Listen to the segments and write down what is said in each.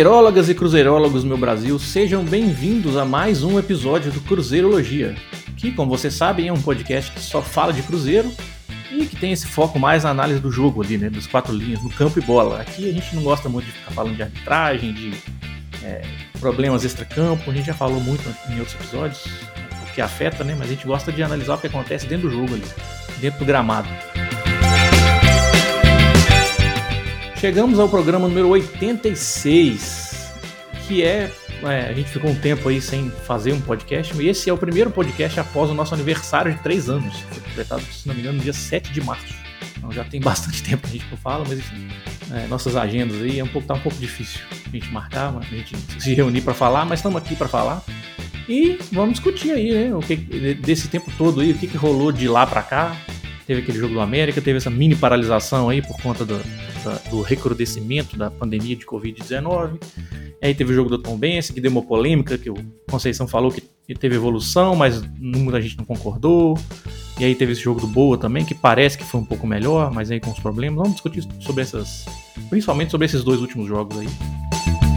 Cruzeirólogas e cruzeirólegos meu Brasil, sejam bem-vindos a mais um episódio do Cruzeirologia, que, como vocês sabem, é um podcast que só fala de cruzeiro e que tem esse foco mais na análise do jogo ali, né, dos quatro linhas, no campo e bola. Aqui a gente não gosta muito de ficar falando de arbitragem, de é, problemas extra-campo, a gente já falou muito em outros episódios, porque afeta, né, mas a gente gosta de analisar o que acontece dentro do jogo ali, dentro do gramado. Chegamos ao programa número 86, que é, é, A gente ficou um tempo aí sem fazer um podcast, e esse é o primeiro podcast após o nosso aniversário de 3 anos. Foi completado, se não me engano, no dia 7 de março. Então já tem bastante tempo que a gente não fala, mas enfim, é, nossas agendas aí é um pouco, tá um pouco difícil a gente marcar, a gente se reunir para falar, mas estamos aqui para falar. E vamos discutir aí, né? O que, desse tempo todo aí, o que, que rolou de lá para cá, teve aquele jogo do América, teve essa mini paralisação aí por conta do, do, do recrudescimento da pandemia de Covid-19. Aí teve o jogo do Tom Benz, que deu uma polêmica, que o Conceição falou que teve evolução, mas muita gente não concordou. E aí teve esse jogo do Boa também, que parece que foi um pouco melhor, mas aí com os problemas. Vamos discutir sobre essas. Principalmente sobre esses dois últimos jogos aí.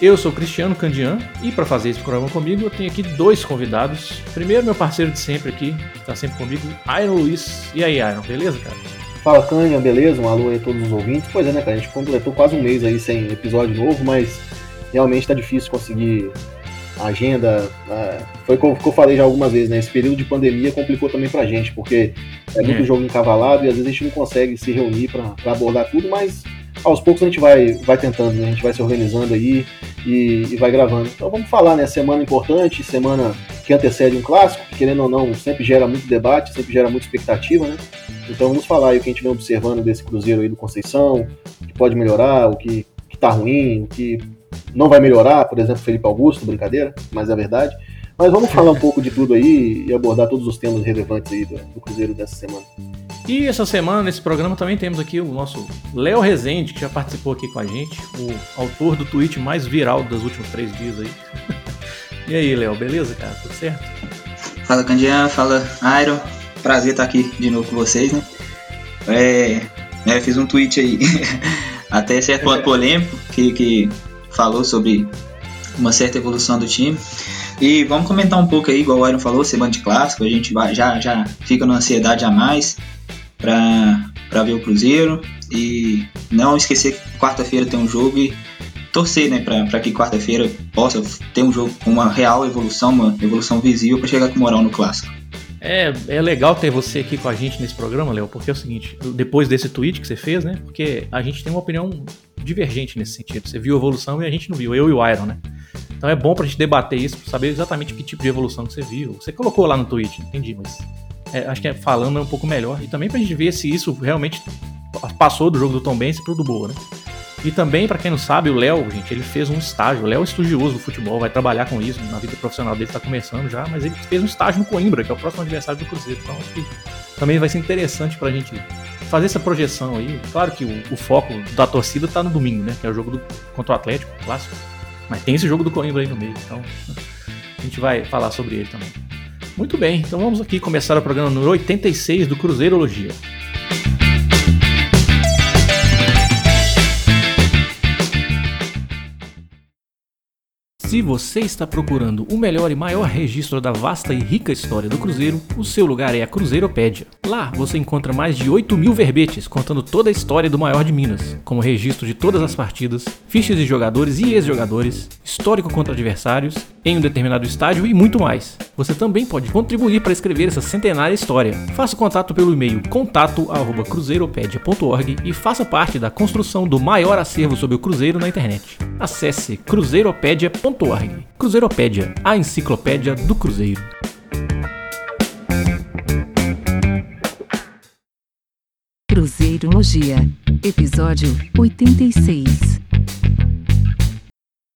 Eu sou Cristiano Candian e para fazer esse programa comigo eu tenho aqui dois convidados. Primeiro, meu parceiro de sempre aqui, que tá sempre comigo, Iron Luiz. E aí, Iron, beleza, cara? Fala, Candian, beleza? Um alô aí a todos os ouvintes. Pois é, né, cara? A gente completou quase um mês aí sem episódio novo, mas realmente tá difícil conseguir a agenda. É, foi o que eu falei já algumas vezes, né? Esse período de pandemia complicou também pra gente, porque é muito é. jogo encavalado e às vezes a gente não consegue se reunir para abordar tudo, mas aos poucos a gente vai, vai tentando, né? A gente vai se organizando aí e, e, vai gravando. Então vamos falar, né? Semana importante, semana que antecede um clássico, que querendo ou não, sempre gera muito debate, sempre gera muita expectativa, né? Então vamos falar aí o que a gente vem observando desse Cruzeiro aí do Conceição, o que pode melhorar, o que, que tá ruim, o que não vai melhorar, por exemplo, Felipe Augusto, brincadeira, mas é verdade. Mas vamos falar um pouco de tudo aí e abordar todos os temas relevantes aí do, do Cruzeiro dessa semana. E essa semana, nesse programa, também temos aqui o nosso Léo Rezende, que já participou aqui com a gente, o autor do tweet mais viral dos últimos três dias aí. e aí, Léo, beleza, cara? Tudo certo? Fala, Candian, fala, Iron. Prazer estar aqui de novo com vocês, né? É, né, fiz um tweet aí, até certo ponto polêmico, que, que falou sobre uma certa evolução do time. E vamos comentar um pouco aí, igual o Iron falou, semana de clássico, a gente vai, já, já fica numa ansiedade a mais para ver o Cruzeiro. E não esquecer que quarta-feira tem um jogo e torcer né, para que quarta-feira possa ter um jogo com uma real evolução, uma evolução visível para chegar com moral no clássico. É, é legal ter você aqui com a gente nesse programa, Léo, porque é o seguinte, depois desse tweet que você fez, né? Porque a gente tem uma opinião divergente nesse sentido. Você viu a evolução e a gente não viu, eu e o Iron, né? Então é bom pra gente debater isso, pra saber exatamente que tipo de evolução que você viu. Você colocou lá no tweet, entendi, mas é, acho que é, falando é um pouco melhor. E também pra gente ver se isso realmente passou do jogo do Tom Benz pro do Boa, né? E também, para quem não sabe, o Léo, gente, ele fez um estágio. O Léo é estudioso do futebol, vai trabalhar com isso, na vida profissional dele tá começando já, mas ele fez um estágio no Coimbra, que é o próximo adversário do Cruzeiro. Então acho que também vai ser interessante pra gente fazer essa projeção aí. Claro que o, o foco da torcida tá no domingo, né? Que é o jogo do, contra o Atlético, clássico. Mas tem esse jogo do Coimbra aí no meio, então a gente vai falar sobre ele também. Muito bem, então vamos aqui começar o programa número 86 do Cruzeirologia. Se você está procurando o melhor e maior registro da vasta e rica história do Cruzeiro, o seu lugar é a Cruzeiropédia. Lá você encontra mais de 8 mil verbetes contando toda a história do maior de Minas, como registro de todas as partidas, fichas de jogadores e ex-jogadores, histórico contra adversários, em um determinado estádio e muito mais. Você também pode contribuir para escrever essa centenária história. Faça contato pelo e-mail contato@cruzeiropedia.org e faça parte da construção do maior acervo sobre o Cruzeiro na internet. Acesse cruzeiropedia.org. Cruzeiropédia, a enciclopédia do Cruzeiro. Cruzeirologia, episódio 86.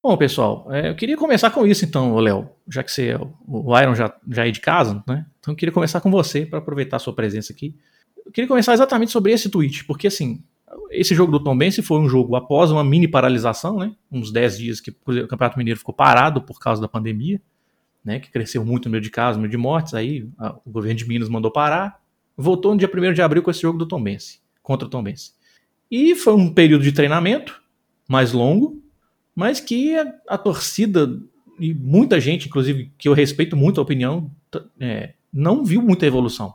Bom, pessoal, é, eu queria começar com isso então, Léo, já que você, o Iron já, já é de casa, né? Então eu queria começar com você para aproveitar a sua presença aqui. Eu queria começar exatamente sobre esse tweet, porque assim, esse jogo do Tom Bense foi um jogo após uma mini paralisação, né? Uns 10 dias que o Campeonato Mineiro ficou parado por causa da pandemia, né? Que cresceu muito no meio de casos, no meio de mortes, aí a, o governo de Minas mandou parar. Voltou no dia 1 de abril com esse jogo do Tom Bense, contra o Tom Bense. E foi um período de treinamento, mais longo, mas que a, a torcida e muita gente, inclusive, que eu respeito muito a opinião, é, não viu muita evolução.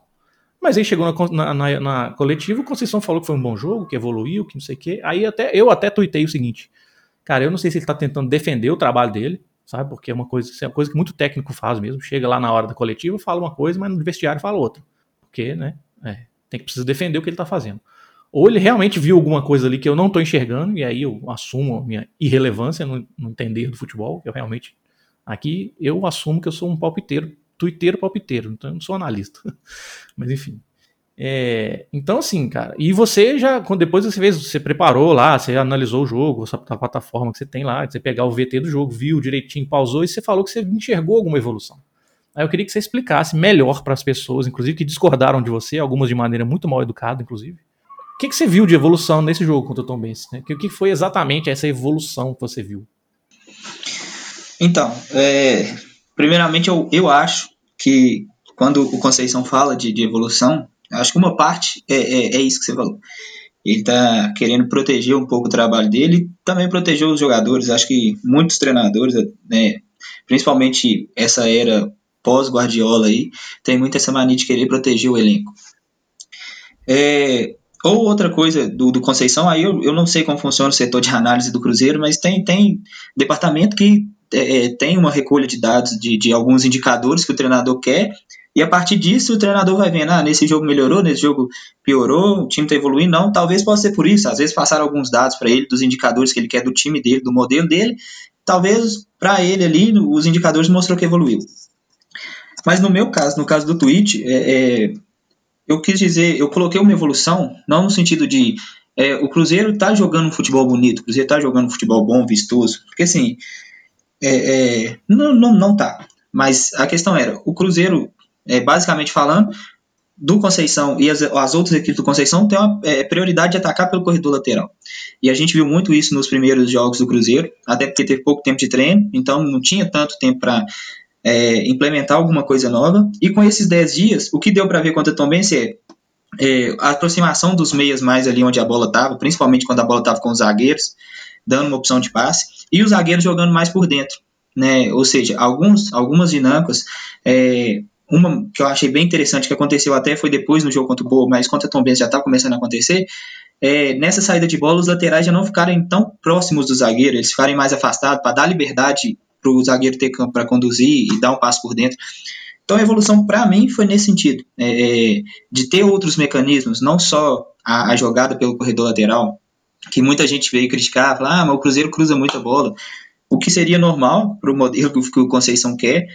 Mas aí chegou na, na, na, coletiva, o Conceição falou que foi um bom jogo, que evoluiu, que não sei o quê. Aí até, eu até tuitei o seguinte: cara, eu não sei se ele está tentando defender o trabalho dele, sabe? Porque é uma coisa, é uma coisa que muito técnico faz mesmo. Chega lá na hora da coletiva, fala uma coisa, mas no vestiário fala outra. Porque, né? É, tem que precisar defender o que ele está fazendo. Ou ele realmente viu alguma coisa ali que eu não estou enxergando, e aí eu assumo a minha irrelevância no, no entender do futebol. Eu realmente. Aqui eu assumo que eu sou um palpiteiro tuiteiro palpiteiro, então eu não sou analista. Mas enfim. É, então, assim, cara, e você já, depois você fez, você preparou lá, você analisou o jogo, a plataforma que você tem lá, você pegar o VT do jogo, viu direitinho, pausou e você falou que você enxergou alguma evolução. Aí eu queria que você explicasse melhor para as pessoas, inclusive que discordaram de você, algumas de maneira muito mal educada, inclusive. O que, que você viu de evolução nesse jogo contra o Tom Benz? Né? O que foi exatamente essa evolução que você viu? Então, é, Primeiramente, eu, eu acho que quando o Conceição fala de, de evolução, acho que uma parte é, é, é isso que você falou. Ele está querendo proteger um pouco o trabalho dele, também proteger os jogadores. Acho que muitos treinadores, né, principalmente essa era pós-Guardiola aí, tem muito essa mania de querer proteger o elenco. É, ou outra coisa do, do Conceição, aí eu, eu não sei como funciona o setor de análise do Cruzeiro, mas tem, tem departamento que é, é, tem uma recolha de dados de, de alguns indicadores que o treinador quer, e a partir disso o treinador vai vendo, ah, nesse jogo melhorou, nesse jogo piorou, o time está evoluindo. Não, talvez possa ser por isso. Às vezes passaram alguns dados para ele dos indicadores que ele quer do time dele, do modelo dele. Talvez para ele ali os indicadores mostrou que evoluiu. Mas no meu caso, no caso do Twitch, é, é, eu quis dizer, eu coloquei uma evolução, não no sentido de é, o Cruzeiro está jogando um futebol bonito, o Cruzeiro está jogando um futebol bom, vistoso. Porque assim, é, é, não, não, não tá. Mas a questão era, o Cruzeiro, é, basicamente falando, do Conceição e as, as outras equipes do Conceição têm uma é, prioridade de atacar pelo corredor lateral. E a gente viu muito isso nos primeiros jogos do Cruzeiro, até porque teve pouco tempo de treino, então não tinha tanto tempo para é, implementar alguma coisa nova. E com esses 10 dias, o que deu para ver contra o Tom é, é, a aproximação dos meias mais ali onde a bola estava, principalmente quando a bola estava com os zagueiros, dando uma opção de passe, e os zagueiros jogando mais por dentro. Né? Ou seja, alguns, algumas dinâmicas. É, uma que eu achei bem interessante, que aconteceu até foi depois no jogo contra o Boa, mas contra o Tom Benz já estava começando a acontecer. É, nessa saída de bola, os laterais já não ficarem tão próximos do zagueiro, eles ficarem mais afastados para dar liberdade para o zagueiro ter campo para conduzir e dar um passo por dentro. Então a evolução para mim foi nesse sentido, é, é, de ter outros mecanismos, não só a, a, jogada pelo corredor lateral, que muita gente veio criticar, falar, ah, mas o Cruzeiro cruza muita bola, o que seria normal para o modelo que o Conceição quer,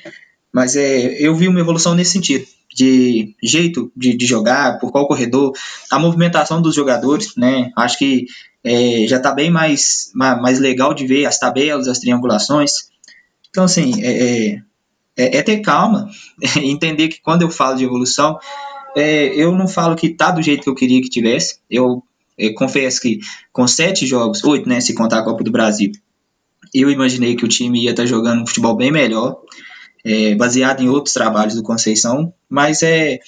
mas é, eu vi uma evolução nesse sentido, de jeito de, de jogar, por qual corredor, a movimentação dos jogadores, né, acho que é, já está bem mais, mais legal de ver as tabelas, as triangulações, então assim, é, é, é, é ter calma, entender que quando eu falo de evolução, é, eu não falo que tá do jeito que eu queria que tivesse. Eu eu confesso que com sete jogos, oito, né, se contar a Copa do Brasil, eu imaginei que o time ia estar jogando um futebol bem melhor, é, baseado em outros trabalhos do Conceição, mas é,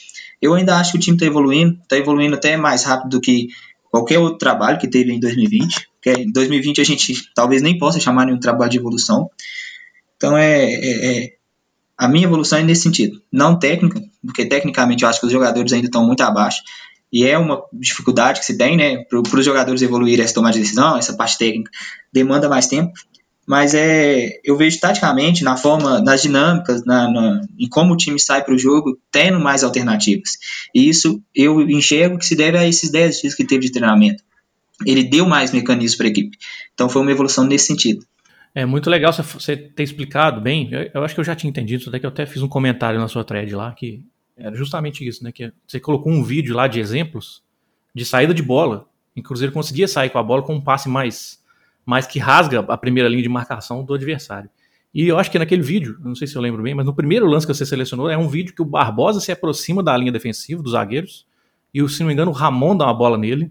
eu ainda acho que o time está evoluindo, está evoluindo até mais rápido do que qualquer outro trabalho que teve em 2020, porque em 2020 a gente talvez nem possa chamar nenhum trabalho de evolução. Então é, é, é a minha evolução é nesse sentido, não técnica, porque tecnicamente eu acho que os jogadores ainda estão muito abaixo, e é uma dificuldade que se tem, né, para os jogadores evoluírem essa tomada de decisão, essa parte técnica demanda mais tempo, mas é, eu vejo taticamente, na forma, nas dinâmicas, na, na em como o time sai para o jogo, tendo mais alternativas. E isso eu enxergo que se deve a esses 10 dias que teve de treinamento. Ele deu mais mecanismos para a equipe. Então foi uma evolução nesse sentido. É muito legal você ter explicado bem. Eu, eu acho que eu já tinha entendido, até que eu até fiz um comentário na sua thread lá, que era justamente isso, né? Que você colocou um vídeo lá de exemplos de saída de bola. Em o Cruzeiro conseguia sair com a bola com um passe mais, mais que rasga a primeira linha de marcação do adversário. E eu acho que naquele vídeo, não sei se eu lembro bem, mas no primeiro lance que você selecionou é um vídeo que o Barbosa se aproxima da linha defensiva dos zagueiros e, se não me engano, o Ramon dá uma bola nele.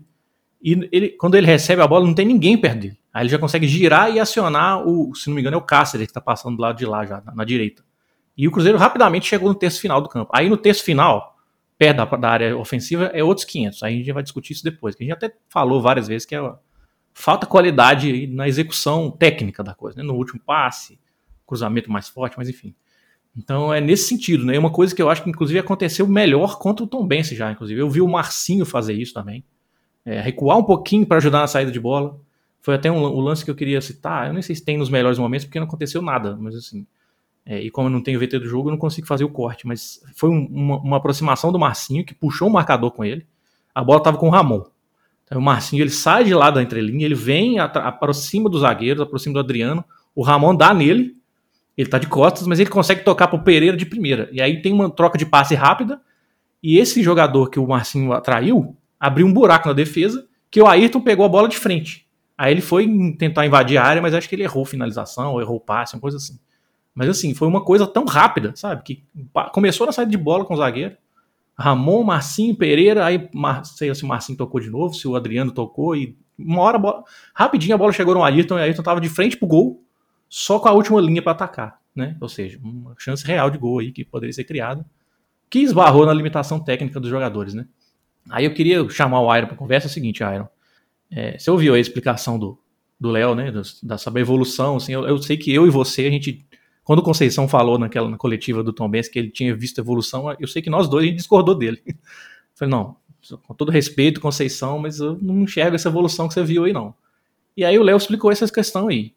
E ele, quando ele recebe a bola, não tem ninguém perto dele. Aí ele já consegue girar e acionar o, se não me engano, é o Cáceres que está passando do lado de lá já, na, na direita. E o Cruzeiro rapidamente chegou no terço final do campo. Aí no terço final, perto da, da área ofensiva, é outros 500. Aí a gente vai discutir isso depois, que a gente até falou várias vezes que é falta qualidade na execução técnica da coisa, né? no último passe, cruzamento mais forte, mas enfim. Então é nesse sentido, né? Uma coisa que eu acho que inclusive aconteceu melhor contra o Tom Bense já, inclusive. Eu vi o Marcinho fazer isso também. É, recuar um pouquinho para ajudar na saída de bola. Foi até um, o lance que eu queria citar. Eu nem sei se tem nos melhores momentos, porque não aconteceu nada, mas assim. É, e como eu não tenho VT do jogo, eu não consigo fazer o corte. Mas foi um, uma, uma, aproximação do Marcinho que puxou o marcador com ele. A bola estava com o Ramon. Então o Marcinho ele sai de lá da entrelinha, ele vem, aproxima dos zagueiros, aproxima do Adriano. O Ramon dá nele. Ele tá de costas, mas ele consegue tocar pro Pereira de primeira. E aí tem uma troca de passe rápida. E esse jogador que o Marcinho atraiu abriu um buraco na defesa que o Ayrton pegou a bola de frente. Aí ele foi tentar invadir a área, mas acho que ele errou finalização, ou errou passe, uma coisa assim. Mas assim, foi uma coisa tão rápida, sabe? Que começou na saída de bola com o zagueiro. Ramon, Marcinho, Pereira, aí sei se o Marcinho tocou de novo, se o Adriano tocou, e uma hora, bola, rapidinho a bola chegou no Ayrton, e o Ayrton tava de frente pro gol, só com a última linha para atacar, né? Ou seja, uma chance real de gol aí que poderia ser criada, que esbarrou na limitação técnica dos jogadores, né? Aí eu queria chamar o Iron para conversa é o seguinte, Iron. É, você ouviu a explicação do Léo, né? Da, da evolução, assim, eu, eu, sei que eu e você, a gente. Quando o Conceição falou naquela na coletiva do Tom Benz que ele tinha visto evolução, eu sei que nós dois a gente discordou dele. Falei, não, com todo respeito, Conceição, mas eu não enxergo essa evolução que você viu aí, não. E aí o Léo explicou essa questão aí.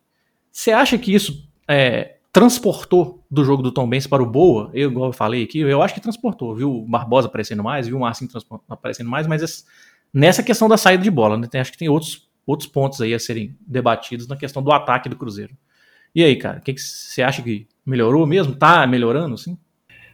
Você acha que isso é, transportou do jogo do Tom Benz para o Boa, eu, igual eu falei aqui, eu acho que transportou, viu o Barbosa aparecendo mais, viu o Marcinho aparecendo mais, mas nessa questão da saída de bola, né, tem, acho que tem outros, outros pontos aí a serem debatidos na questão do ataque do Cruzeiro. E aí, cara, o que, você acha que melhorou mesmo? Tá melhorando, sim?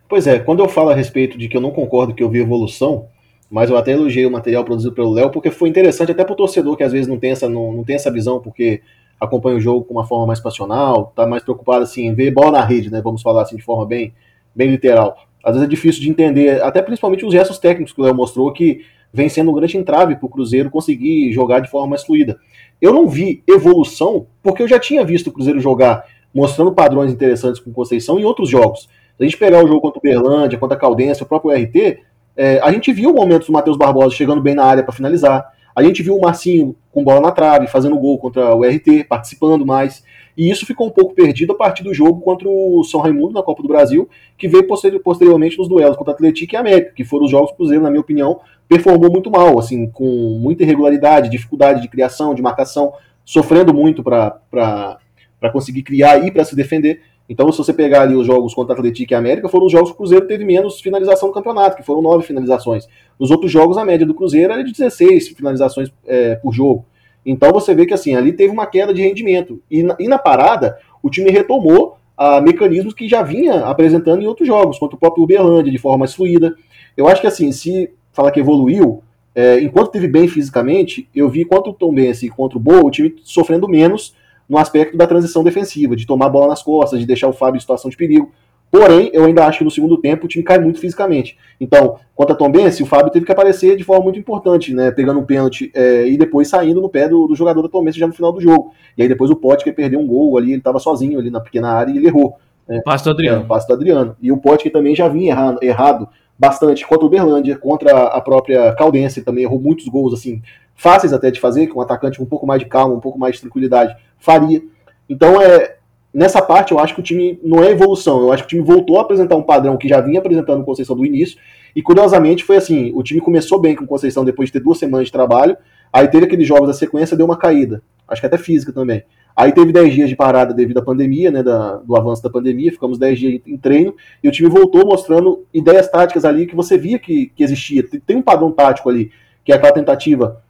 Pois é, quando eu falo a respeito de que eu não concordo que eu vi evolução, mas eu até elogiei o material produzido pelo Léo, porque foi interessante até para o torcedor que às vezes não tem, essa, não, não tem essa visão, porque acompanha o jogo com uma forma mais passional, tá mais preocupado assim em ver bola na rede, né? Vamos falar assim de forma bem, bem literal. Às vezes é difícil de entender, até principalmente os gestos técnicos que o Léo mostrou que vem sendo um grande entrave para o Cruzeiro conseguir jogar de forma mais fluida. Eu não vi evolução porque eu já tinha visto o Cruzeiro jogar mostrando padrões interessantes com Conceição em outros jogos. Se a gente pegar o jogo contra o Berlândia, contra a Caldense, o próprio RT, é, a gente viu momentos do Matheus Barbosa chegando bem na área para finalizar. A gente viu o Marcinho com bola na trave, fazendo gol contra o RT, participando mais. E isso ficou um pouco perdido a partir do jogo contra o São Raimundo na Copa do Brasil, que veio posteriormente nos duelos contra o Atlético e América, que foram os jogos que o Cruzeiro, na minha opinião, performou muito mal, assim, com muita irregularidade, dificuldade de criação, de marcação, sofrendo muito para conseguir criar e para se defender. Então, se você pegar ali os jogos contra Atlético e América, foram os jogos que o Cruzeiro teve menos finalização no campeonato, que foram nove finalizações. Nos outros jogos, a média do Cruzeiro era de 16 finalizações é, por jogo. Então você vê que assim, ali teve uma queda de rendimento. E na, e na parada, o time retomou a mecanismos que já vinha apresentando em outros jogos, contra o próprio Uberlândia, de forma mais fluida. Eu acho que assim, se falar que evoluiu, é, enquanto teve bem fisicamente, eu vi contra o Tom Benz e contra o Boa, o time sofrendo menos no aspecto da transição defensiva, de tomar a bola nas costas, de deixar o Fábio em situação de perigo. Porém, eu ainda acho que no segundo tempo o time cai muito fisicamente. Então, contra a Tom Benz, o Fábio teve que aparecer de forma muito importante, né? Pegando um pênalti é, e depois saindo no pé do, do jogador da Tom Benz já no final do jogo. E aí depois o Potker perdeu um gol ali, ele estava sozinho ali na pequena área e ele errou. Né? Passo do Adriano. É, passo do Adriano. E o Potker também já vinha errado, errado bastante contra o Berlândia, contra a própria Caldense, também errou muitos gols assim, fáceis até de fazer, com um atacante um pouco mais de calma, um pouco mais de tranquilidade, faria. Então, é, nessa parte, eu acho que o time não é evolução. Eu acho que o time voltou a apresentar um padrão que já vinha apresentando Conceição do início. E curiosamente foi assim: o time começou bem com Conceição depois de ter duas semanas de trabalho. Aí teve aqueles jogos da sequência, deu uma caída. Acho que até física também. Aí teve 10 dias de parada devido à pandemia, né, da, do avanço da pandemia, ficamos 10 dias em treino, e o time voltou mostrando ideias táticas ali que você via que, que existia. Tem um padrão tático ali, que é aquela tentativa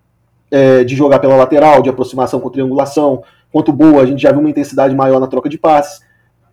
é, de jogar pela lateral, de aproximação com triangulação, Quanto boa, a gente já viu uma intensidade maior na troca de passes.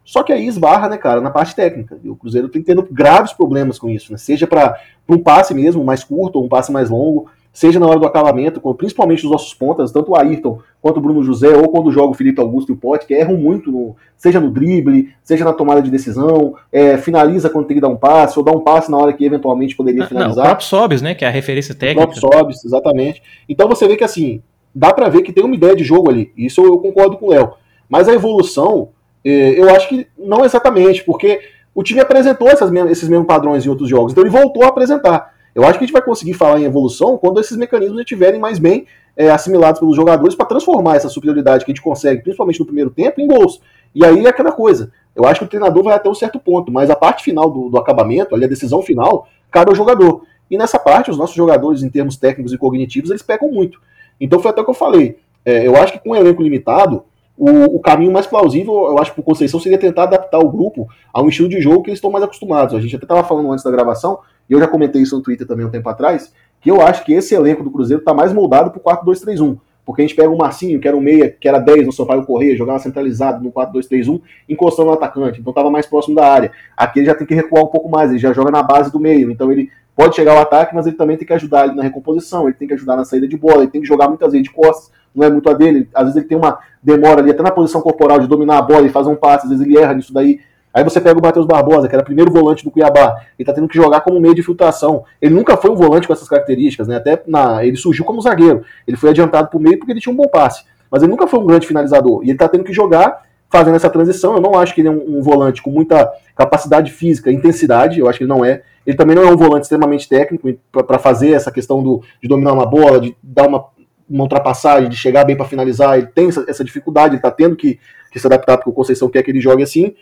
Só que aí esbarra, né, cara, na parte técnica. E o Cruzeiro tem tendo graves problemas com isso, né? Seja para um passe mesmo, mais curto, ou um passe mais longo, seja na hora do acabamento, principalmente os nossos pontas, tanto o Ayrton quanto o Bruno José, ou quando joga o Felipe Augusto e o Pote, que erram muito, no, seja no drible, seja na tomada de decisão, é, finaliza quando tem que dar um passe, ou dá um passe na hora que eventualmente poderia finalizar. Não, o próprio Sobes, né, que é a referência técnica. O próprio exatamente. Então você vê que assim, dá para ver que tem uma ideia de jogo ali. Isso eu concordo com o Léo. Mas a evolução, é, eu acho que não exatamente, porque o time apresentou essas, esses mesmos padrões em outros jogos, então ele voltou a apresentar. Eu acho que a gente vai conseguir falar em evolução quando esses mecanismos estiverem mais bem é, assimilados pelos jogadores para transformar essa superioridade que a gente consegue, principalmente no primeiro tempo, em gols. E aí é aquela coisa. Eu acho que o treinador vai até um certo ponto, mas a parte final do, do acabamento, ali a decisão final, cabe ao jogador. E nessa parte, os nossos jogadores, em termos técnicos e cognitivos, eles pecam muito. Então foi até o que eu falei. É, eu acho que com um elenco limitado, o, o, caminho mais plausível, eu acho, para o Conceição seria tentar adaptar o grupo a um estilo de jogo que eles estão mais acostumados. A gente até estava falando antes da gravação, e eu já comentei isso no Twitter também um tempo atrás, que eu acho que esse elenco do Cruzeiro está mais moldado para o 4-2-3-1. Porque a gente pega o Marcinho, que era um meia, que era 10 no Sampaio Correia, jogava centralizado no 4-2-3-1, encostando no atacante, então estava mais próximo da área. Aqui ele já tem que recuar um pouco mais, ele já joga na base do meio, então ele pode chegar ao ataque, mas ele também tem que ajudar ali na recomposição, ele tem que ajudar na saída de bola, ele tem que jogar muitas vezes de costas, não é muito a dele, às vezes ele tem uma demora ali, até na posição corporal de dominar a bola e fazer um passe, às vezes ele erra nisso daí. Aí você pega o Matheus Barbosa, que era primeiro volante do Cuiabá, ele tá tendo que jogar como meio de filtração. Ele nunca foi um volante com essas características, né? Até na, ele surgiu como zagueiro. Ele foi adiantado pro meio porque ele tinha um bom passe. Mas ele nunca foi um grande finalizador. E ele tá tendo que jogar fazendo essa transição. Eu não acho que ele é um, um volante com muita capacidade física, intensidade. Eu acho que ele não é. Ele também não é um volante extremamente técnico para fazer essa questão do, de dominar uma bola, de dar uma, uma ultrapassagem, de chegar bem para finalizar. Ele tem essa, essa dificuldade, ele tá tendo que, que se adaptar porque o Conceição quer que ele jogue assim.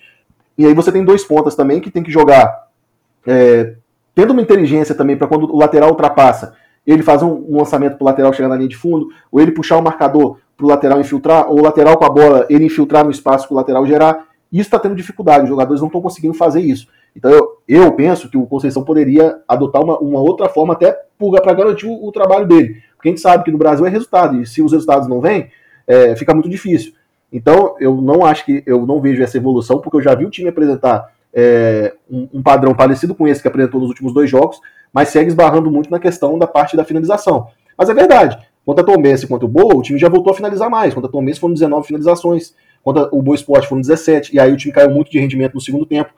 E aí você tem dois pontas também que tem que jogar é, tendo uma inteligência também para quando o lateral ultrapassa, ele fazer um, lançamento para o lateral chegar na linha de fundo, ou ele puxar o marcador para o lateral infiltrar, ou o lateral com a bola, ele infiltrar no espaço que o lateral gerar. Isso está tendo dificuldade, os jogadores não estão conseguindo fazer isso. Então eu, eu penso que o Conceição poderia adotar uma, uma outra forma até para garantir o, o, trabalho dele. Porque a gente sabe que no Brasil é resultado, e se os resultados não vêm, é, fica muito difícil. Então, eu não acho que eu não vejo essa evolução, porque eu já vi o time apresentar é, um, um, padrão parecido com esse que apresentou nos últimos dois jogos, mas segue esbarrando muito na questão da parte da finalização. Mas é verdade. Contra a Tombense e contra o Boa, o time já voltou a finalizar mais. Contra a Tombense foram 19 finalizações, contra o Boa Esporte foram 17, e aí o time caiu muito de rendimento no segundo tempo.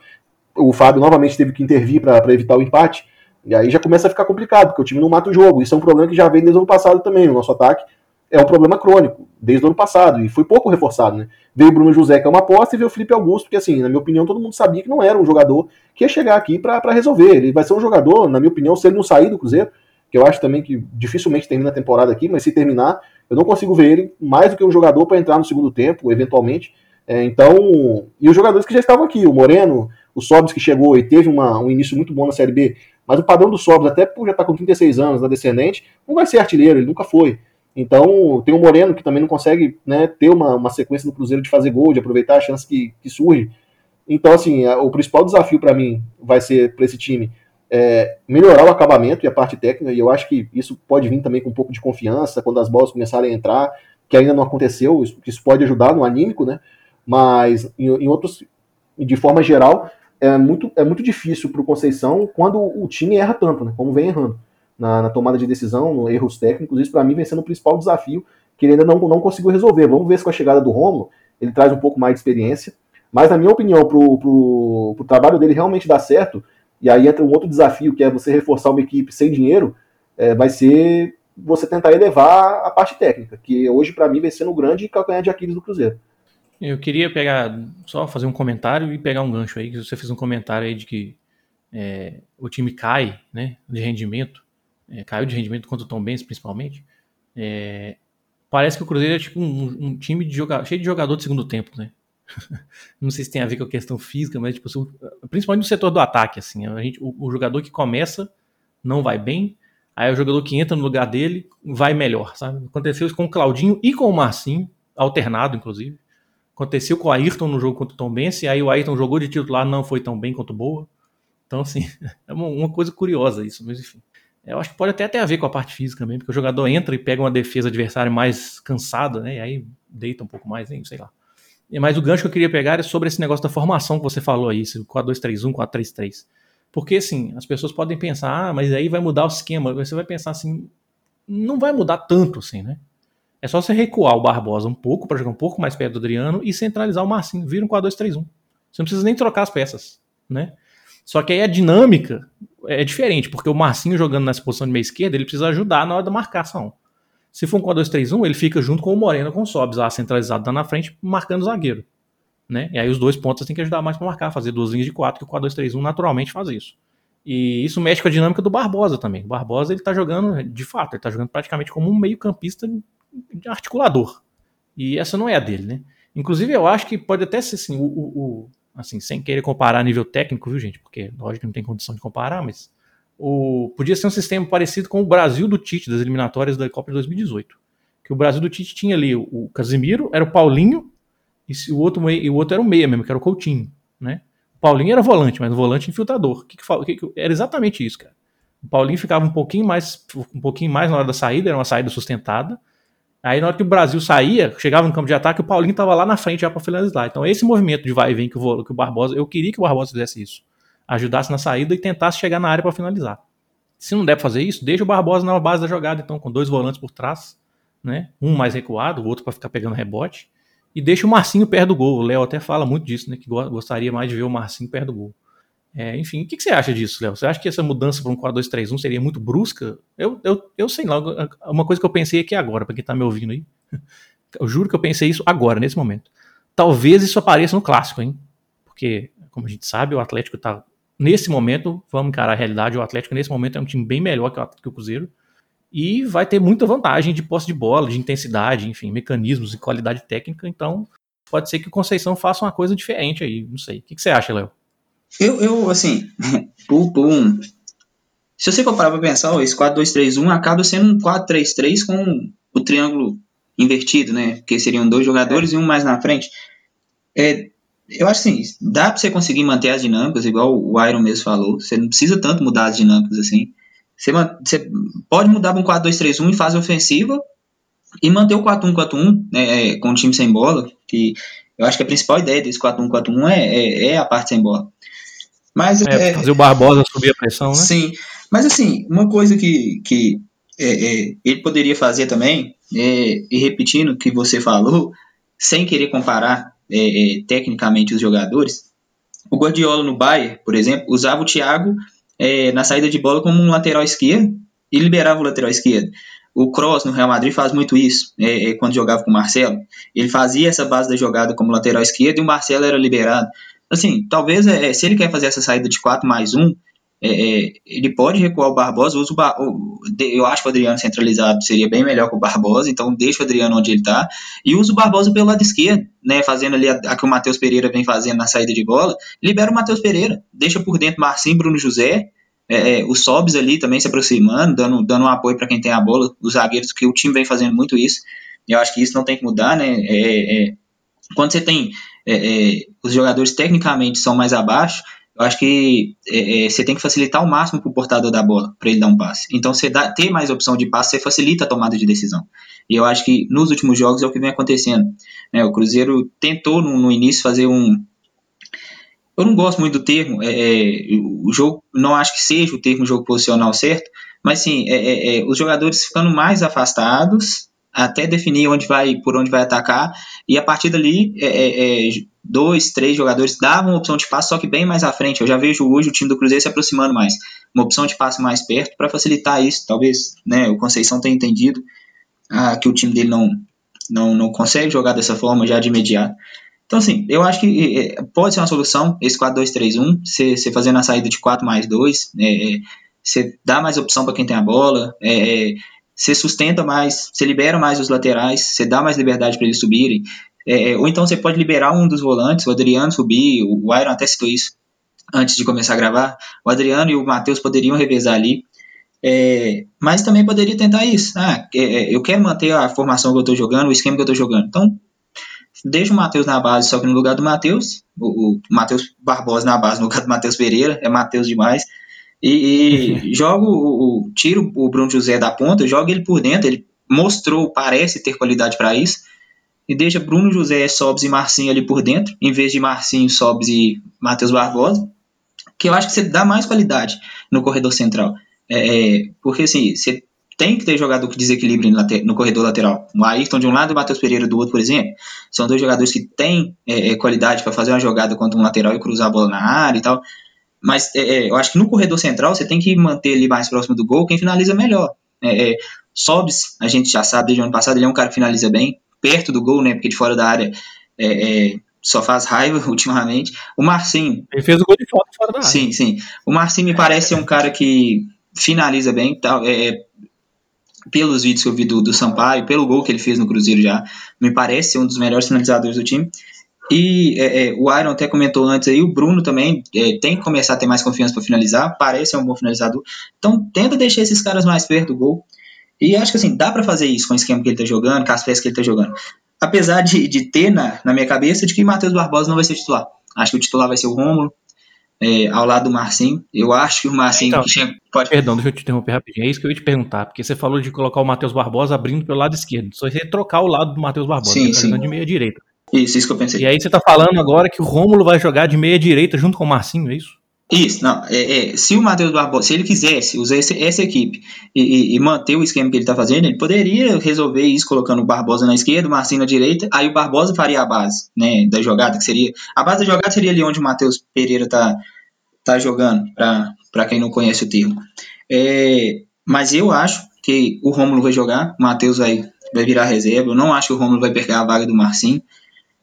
O Fábio novamente teve que intervir para evitar o empate. E aí já começa a ficar complicado, porque o time não mata o jogo. Isso é um problema que já vem desde o ano passado também. O nosso ataque é um problema crônico, desde o ano passado, e foi pouco reforçado, né? Veio o Bruno José, que é uma aposta, e veio o Felipe Augusto, que, assim, na minha opinião, todo mundo sabia que não era um jogador que ia chegar aqui para resolver. Ele vai ser um jogador, na minha opinião, se ele não sair do Cruzeiro, que eu acho também que dificilmente termina a temporada aqui, mas se terminar, eu não consigo ver ele mais do que um jogador para entrar no segundo tempo, eventualmente. É, então, e os jogadores que já estavam aqui, o Moreno, o Sobs que chegou e teve uma, um início muito bom na Série B, mas o padrão do Sobs, até por já estar tá com 36 anos na descendente, não vai ser artilheiro, ele nunca foi. Então, tem o Moreno, que também não consegue né, ter uma, uma sequência no Cruzeiro de fazer gol, de aproveitar a chance que, que surge. Então, assim, a, o principal desafio para mim vai ser para esse time é, melhorar o acabamento e a parte técnica, e eu acho que isso pode vir também com um pouco de confiança, quando as bolas começarem a entrar, que ainda não aconteceu, isso, isso pode ajudar no anímico, né? Mas em, em outros, de forma geral, é muito, é muito difícil para o Conceição quando o time erra tanto, né? Como vem errando na, na tomada de decisão, erros técnicos. Isso para mim vem sendo o principal desafio que ele ainda não, não conseguiu resolver. Vamos ver se com a chegada do Romulo ele traz um pouco mais de experiência. Mas, na minha opinião, para o trabalho dele realmente dar certo, e aí entra um outro desafio, que é você reforçar uma equipe sem dinheiro, é, vai ser você tentar elevar a parte técnica, que hoje, para mim, vem sendo o grande calcanhar de Aquiles do Cruzeiro. Eu queria pegar, só fazer um comentário e pegar um gancho aí, que você fez um comentário aí de que é, o time cai né, de rendimento é, caiu de rendimento contra o Tom Benz, principalmente. É, parece que o Cruzeiro é tipo um, um time de joga cheio de jogador de segundo tempo, né? Não sei se tem a ver com a questão física, mas tipo, principalmente no setor do ataque, assim, a gente, o, o, jogador que começa não vai bem, aí o jogador que entra no lugar dele vai melhor, sabe? Aconteceu isso com o Claudinho e com o Marcinho, alternado, inclusive. Aconteceu com o Ayrton no jogo contra o Tom Benz, aí o Ayrton jogou de titular, não foi tão bem quanto boa. Então, assim, é uma coisa curiosa isso, mas enfim. Eu acho que pode até ter a ver com a parte física mesmo, porque o jogador entra e pega uma defesa adversária mais cansada, né? E aí deita um pouco mais, hein? sei lá. Mas o gancho que eu queria pegar é sobre esse negócio da formação que você falou aí, 4-2-3-1, 4-3-3. Porque, assim, as pessoas podem pensar, ah, mas aí vai mudar o esquema. Você vai pensar assim, não vai mudar tanto assim, né? É só você recuar o Barbosa um pouco para jogar um pouco mais perto do Adriano e centralizar o Marcinho. Vira um 4-2-3-1. Você não precisa nem trocar as peças, né? Só que aí a dinâmica é diferente, porque o Marcinho jogando nessa posição de meia esquerda, ele precisa ajudar na hora da marcação. Se for um 4-2-3-1, ele fica junto com o Moreno com o Sobs, lá centralizado lá na frente, marcando o zagueiro. Né? E aí os dois pontos têm que ajudar mais para marcar, fazer duas linhas de quatro, que o 4-2-3-1 naturalmente faz isso. E isso mexe com a dinâmica do Barbosa também. O Barbosa ele tá jogando, de fato, ele tá jogando praticamente como um meio-campista articulador. E essa não é a dele, né? Inclusive, eu acho que pode até ser assim, o, o, o assim, sem querer comparar a nível técnico, viu, gente? Porque lógico não tem condição de comparar, mas o, podia ser um sistema parecido com o Brasil do Tite, das eliminatórias da Copa de 2018. Que o Brasil do Tite tinha ali o Casimiro, era o Paulinho, e o outro, e o outro era o meia mesmo, que era o Coutinho, né? O Paulinho era volante, mas volante infiltrador. Que que, que, era exatamente isso, cara. O Paulinho ficava um pouquinho mais um pouquinho mais na hora da saída, era uma saída sustentada. Aí na hora que o Brasil saía, chegava no campo de ataque, o Paulinho estava lá na frente já para finalizar. Então esse movimento de vai e vem que o, que o Barbosa, eu queria que o Barbosa fizesse isso ajudasse na saída e tentasse chegar na área para finalizar. Se não der para fazer isso, deixa o Barbosa na base da jogada, então, com dois volantes por trás, né? Um mais recuado, o outro para ficar pegando rebote. E deixa o Marcinho perto do gol. O Léo até fala muito disso, né? Que gostaria mais de ver o Marcinho perto do gol. É, enfim, o que, que, você acha disso, Léo? Você acha que essa mudança para um 4-2-3-1 seria muito brusca? Eu, eu, eu sei lá, uma coisa que eu pensei aqui agora, para quem está me ouvindo aí. Eu juro que eu pensei isso agora, nesse momento. Talvez isso apareça no clássico, hein? Porque, como a gente sabe, o Atlético está nesse momento, vamos encarar a realidade, o Atlético nesse momento é um time bem melhor que o, que o Cruzeiro e vai ter muita vantagem de posse de bola, de intensidade, enfim, mecanismos e qualidade técnica, então pode ser que o Conceição faça uma coisa diferente aí, não sei. O que, que você acha, Léo? Eu, eu, assim, por, por um, se você for parar pra pensar, esse 4-2-3-1 acaba sendo um 4-3-3 com o triângulo invertido, né? Porque seriam dois jogadores é. e um mais na frente. É, eu acho assim, dá pra você conseguir manter as dinâmicas, igual o Iron mesmo falou. Você não precisa tanto mudar as dinâmicas assim. Você, você pode mudar para um 4-2-3-1 em fase ofensiva e manter o 4-1-4-1 né, é, com o time sem bola, que eu acho que a principal ideia desse 4-1-4-1 é, é, é, a parte sem bola. Mas, é, é, fazer o Barbosa subir a pressão, né? Sim, mas assim, uma coisa que, que é, é, ele poderia fazer também, e repetindo o que você falou, sem querer comparar é, é, tecnicamente os jogadores. O Guardiola no Bayern, por exemplo, usava o Thiago é, na saída de bola como um lateral esquerdo e liberava o lateral esquerdo. O Kroos no Real Madrid faz muito isso, é, é, quando jogava com o Marcelo. Ele fazia essa base da jogada como lateral esquerdo e o Marcelo era liberado. Assim, talvez é, se ele quer fazer essa saída de 4 mais 1, é, é, ele pode recuar o Barbosa, usa o, Bar eu acho que o Adriano centralizado seria bem melhor que o Barbosa, então deixa o Adriano onde ele está, e usa o Barbosa pelo lado esquerdo, né, fazendo ali a, a que o Matheus Pereira vem fazendo na saída de bola, libera o Matheus Pereira, deixa por dentro Marcinho, Bruno José, é, é, os Sobs ali também se aproximando, dando, dando um apoio para quem tem a bola, os zagueiros, que o time vem fazendo muito isso, e eu acho que isso não tem que mudar, né, é, é quando você tem os jogadores tecnicamente são mais abaixo, eu acho que é, é, você tem que facilitar ao máximo para o portador da bola, para ele dar um passe. Então, você dá, ter mais opção de passe, você facilita a tomada de decisão. E eu acho que nos últimos jogos é o que vem acontecendo. Né? O Cruzeiro tentou no, no, início fazer um. Eu não gosto muito do termo, é, é o jogo, não acho que seja o termo jogo posicional certo, mas sim, é, é, os jogadores ficando mais afastados até definir onde vai, por onde vai atacar, e a partir dali dois, três jogadores davam opção de passe, só que bem mais à frente. Eu já vejo hoje o time do Cruzeiro se aproximando mais. Uma opção de passe mais perto para facilitar isso. Talvez né, o Conceição tenha entendido ah, que o time dele não, não, não consegue jogar dessa forma já de imediato. Então, assim, eu acho que é, pode ser uma solução esse 4-2-3-1, você fazendo a saída de 4 mais 2, você é, dá mais opção para quem tem a bola, você sustenta mais, você libera mais os laterais, você dá mais liberdade para eles subirem. É, é, ou então você pode liberar um dos volantes, o Adriano subir, o Iron até citou isso antes de começar a gravar. O Adriano e o Matheus poderiam revezar ali. É, mas também poderia tentar isso. Ah, é, é, eu quero manter a formação que eu estou jogando, o esquema que eu estou jogando. Então, deixa o Matheus na base, só que no lugar do Matheus, o, o Matheus Barbosa na base, no lugar do Matheus Pereira, é Matheus demais. E, e joga o, o, tiro o Bruno José da ponta, joga ele por dentro, ele mostrou, parece ter qualidade para isso e deixa Bruno José, Sobs e Marcinho ali por dentro, em vez de Marcinho, Sobs e Matheus Barbosa, que eu acho que você dá mais qualidade no corredor central. É, é porque assim, você tem que ter jogador que desequilibre no corredor lateral. O Ayrton de um lado e o Matheus Pereira do outro, por exemplo. São dois jogadores que têm é, é qualidade para fazer uma jogada contra um lateral e cruzar a bola na área e tal. Mas é, é, eu acho que no corredor central você tem que manter ele mais próximo do gol quem finaliza melhor. É, é, Sobs, a gente já sabe desde o ano passado, ele é um cara que finaliza bem perto do gol, né? Porque de fora da área é, é, só faz raiva ultimamente. O Marcinho. Ele fez o gol de foto fora da área. Sim, sim. O Marcinho me parece ser um cara que finaliza bem, tal, é, é, pelos vídeos que eu vi do, do Sampaio, pelo gol que ele fez no Cruzeiro já, me parece ser um dos melhores finalizadores do time. E é, é, o Iron até comentou antes aí, o Bruno também é, tem que começar a ter mais confiança para finalizar, parece ser um bom finalizador. Então tenta deixar esses caras mais perto do gol. E acho que assim, dá para fazer isso com o esquema que ele tá jogando, com as peças que ele tá jogando. Apesar de, de ter na, na minha cabeça de que Matheus Barbosa não vai ser titular. Acho que o titular vai ser o Rômulo, é, ao lado do Marcinho. Eu acho que o Marcinho Então, tinha, pode Perdão, deixa eu te interromper rapidinho. É isso que eu ia te perguntar, porque você falou de colocar o Matheus Barbosa abrindo pelo lado esquerdo. Só você trocar o lado do Matheus Barbosa, Sim, tá sim. de meia direita. Isso, isso que eu pensei. E aí você tá falando agora que o Rômulo vai jogar de meia direita junto com o Marcinho, é isso? Isso, não. É, é, se o Matheus Barbosa, se ele quisesse usar esse- essa equipe e, e- manter o esquema que ele está fazendo, ele poderia resolver isso colocando o Barbosa na esquerda, o Marcinho na direita, aí o Barbosa faria a base né, da jogada, que seria. A base da jogada seria ali onde o Matheus Pereira tá, tá jogando, para quem não conhece o termo. É, mas eu acho que o Rômulo vai jogar, o Matheus vai, vai virar reserva. Eu não acho que o Rômulo vai pegar a vaga do Marcinho.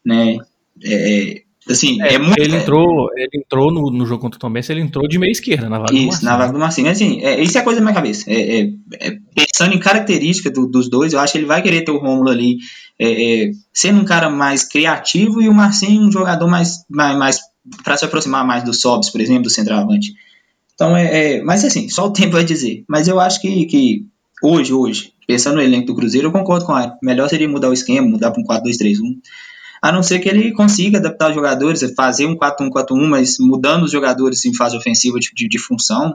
Né? É, assim, é, muito. ele entrou, ele entrou no, no jogo contra o Tom Benz, ele entrou de meia esquerda na vaga do Isso, Marcinho. na vaga do Marcinho. Assim, é, isso é coisa da minha cabeça. É, é- é, pensando em característica do- dos dois, eu acho que ele vai querer ter o Rômulo ali é, é, sendo um cara mais criativo e o Marcinho um jogador mais, mais, mais para se aproximar mais do Sobs, por exemplo, do centroavante. Então, é, é- Mas assim, só o tempo vai dizer. Mas eu acho que, que hoje, hoje, pensando no elenco do Cruzeiro, eu concordo com ele. Melhor seria mudar o esquema, mudar para um 4-2-3-1. A não ser que ele consiga adaptar os jogadores, fazer um 4-1-4-1, mas mudando os jogadores em fase ofensiva de, de, de função.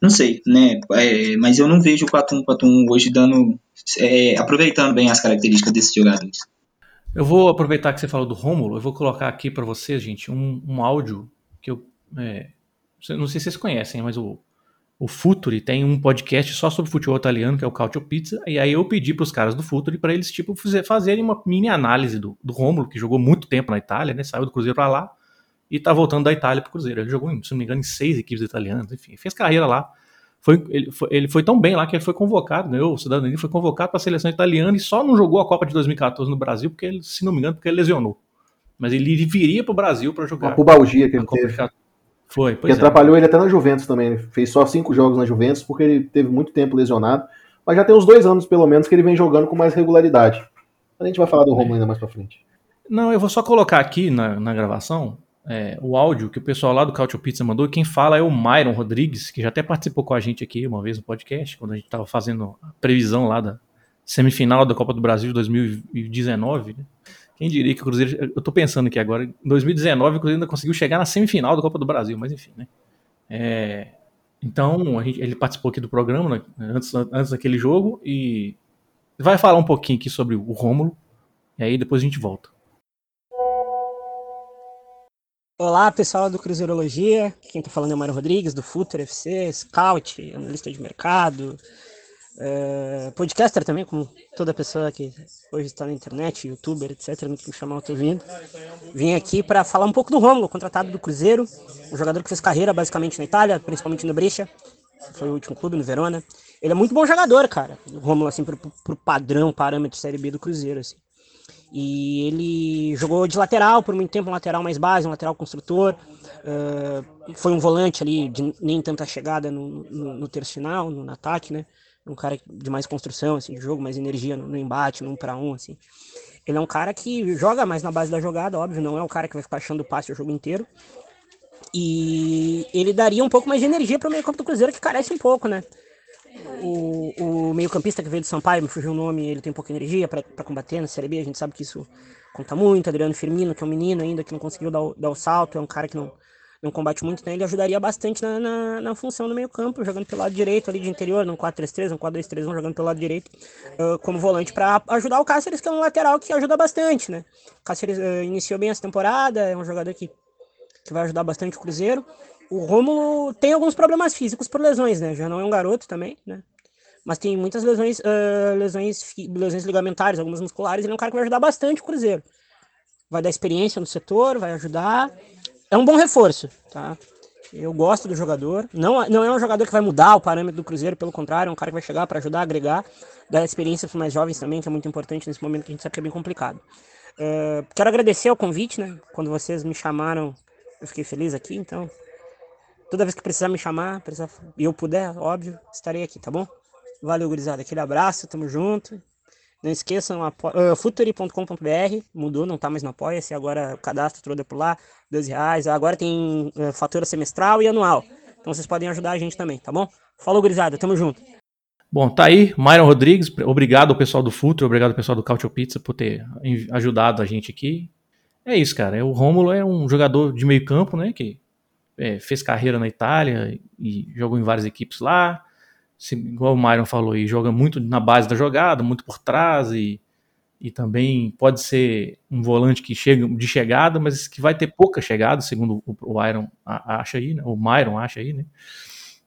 Não sei, né? É, mas eu não vejo o 4-1-4-1 hoje dando. é, aproveitando bem as características desses jogadores. Eu vou aproveitar que você falou do Rômulo, eu vou colocar aqui para vocês, gente, um, um áudio que eu. é, não sei se vocês conhecem, mas o, o Futuri tem um podcast só sobre futebol italiano, que é o Cautio Pizza, e aí eu pedi para os caras do Futuri para eles tipo fazer- fazerem uma mini análise do, do Rômulo, que jogou muito tempo na Itália, né? Saiu do Cruzeiro para lá e tá voltando da Itália pro Cruzeiro. Ele jogou, se não me engano, em seis equipes italianas, enfim, fez carreira lá. Foi, ele, foi, ele foi tão bem lá que ele foi convocado, ganhou o cidadania, foi convocado para a seleção italiana e só não jogou a Copa de 2014 no Brasil, porque ele, se não me engano, porque ele lesionou. Mas ele viria pro Brasil para jogar. Uma pubalgia que ele teve. De 14. Foi, Que pois é. atrapalhou ele até na Juventus também. Ele fez só cinco jogos na Juventus porque ele teve muito tempo lesionado. Mas já tem uns dois anos, pelo menos, que ele vem jogando com mais regularidade. A gente vai falar do Romulo ainda mais pra frente. Não, eu vou só colocar aqui na, na gravação é, o áudio que o pessoal lá do Cautio Pizza mandou. Quem fala é o Myron Rodrigues, que já até participou com a gente aqui uma vez no podcast, quando a gente estava fazendo a previsão lá da semifinal da Copa do Brasil de 2019. Né? Quem diria que o Cruzeiro. Eu tô pensando aqui agora, em 2019 o Cruzeiro ainda conseguiu chegar na semifinal da Copa do Brasil, mas enfim, né? É, então, gente- ele participou aqui do programa né, antes, antes daquele jogo e vai falar um pouquinho aqui sobre o Rômulo. E aí depois a gente volta. Olá, pessoal do Cruzeirologia. Quem tá falando é o Mário Rodrigues, do Futur FC, Scout, analista de mercado, eh, podcaster também, como toda pessoa que hoje está na internet, youtuber, etc. Muito que chamar, eu tô vindo. Vim aqui para falar um pouco do Rômulo, contratado do Cruzeiro, um jogador que fez carreira basicamente na Itália, principalmente no Brescia. Foi o último clube, no Verona. Ele é muito bom jogador, cara. O Rômulo, assim, pro, pro padrão, parâmetro Série B do Cruzeiro, assim. E ele jogou de lateral por muito tempo, um lateral mais base, um lateral construtor. Uh, foi um volante ali de nem tanta chegada no, no, no terço final, no, no, ataque, né? Um cara de mais construção, assim, de jogo, mais energia no, no embate, no um para um, assim. Ele é um cara que joga mais na base da jogada, óbvio, não é um cara que vai ficar achando passe o jogo inteiro. E ele daria um pouco mais de energia para o meio campo do Cruzeiro, que carece um pouco, né? o, o meio-campista que veio do Sampaio, me fugiu o nome, ele tem pouca energia para combater na Série B, a gente sabe que isso conta muito. Adriano Firmino, que é um menino ainda que não conseguiu dar o, dar o salto, é um cara que não, não combate muito, né? Ele ajudaria bastante na, na, na função do meio-campo, jogando pelo lado direito ali de interior, num 4-3-3, num 4-2-3-1, jogando pelo lado direito, uh, como volante para ajudar o Cáceres, que é um lateral que ajuda bastante, né? O Cáceres uh, iniciou bem essa temporada, é um jogador que, que vai ajudar bastante o Cruzeiro. O Rômulo tem alguns problemas físicos por lesões, né? Já não é um garoto também, né? Mas tem muitas lesões, uh, lesões, lesões ligamentares, algumas musculares. Ele é um cara que vai ajudar bastante o Cruzeiro. Vai dar experiência no setor, vai ajudar. É um bom reforço, tá? Eu gosto do jogador. Não, não é um jogador que vai mudar o parâmetro do Cruzeiro, pelo contrário, é um cara que vai chegar para ajudar, agregar, dar experiência para os mais jovens também, que é muito importante nesse momento que a gente sabe que é bem complicado. Uh, quero agradecer o convite, né? Quando vocês me chamaram, eu fiquei feliz aqui, então. Toda vez que precisar me chamar, e eu puder, óbvio, estarei aqui, tá bom? Valeu, gurizada. Aquele abraço, tamo junto. Não esqueçam, uh, futuri.com.br, mudou, não tá mais no Apoia-se, agora o cadastro é por lá, 12 reais. Agora tem uh, fatura semestral e anual. Então vocês podem ajudar a gente também, tá bom? Falou, gurizada, tamo junto. Bom, tá aí, Myron Rodrigues, obrigado ao pessoal do Futuro, obrigado ao pessoal do Cautio Pizza por ter ajudado a gente aqui. É isso, cara. O Rômulo é um jogador de meio campo, né, que é, fez carreira na Itália e jogou em várias equipes lá se, igual o Myron falou aí, joga muito na base da jogada, muito por trás e, e também pode ser um volante que chega de chegada, mas que vai ter pouca chegada, segundo o, o Iron acha aí, né? o Myron acha aí, né?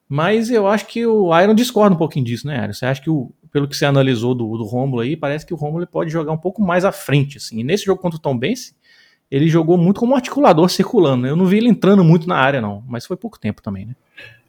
Mas eu acho que o Iron discorda um pouquinho disso, né, Iron? Você acha que, o, pelo que você analisou do, do Romulo aí, parece que o Romulo pode jogar um pouco mais à frente, assim. E nesse jogo contra o Tom Bense, ele jogou muito como articulador circulando. Né? Eu não vi ele entrando muito na área, não, mas foi pouco tempo também, né?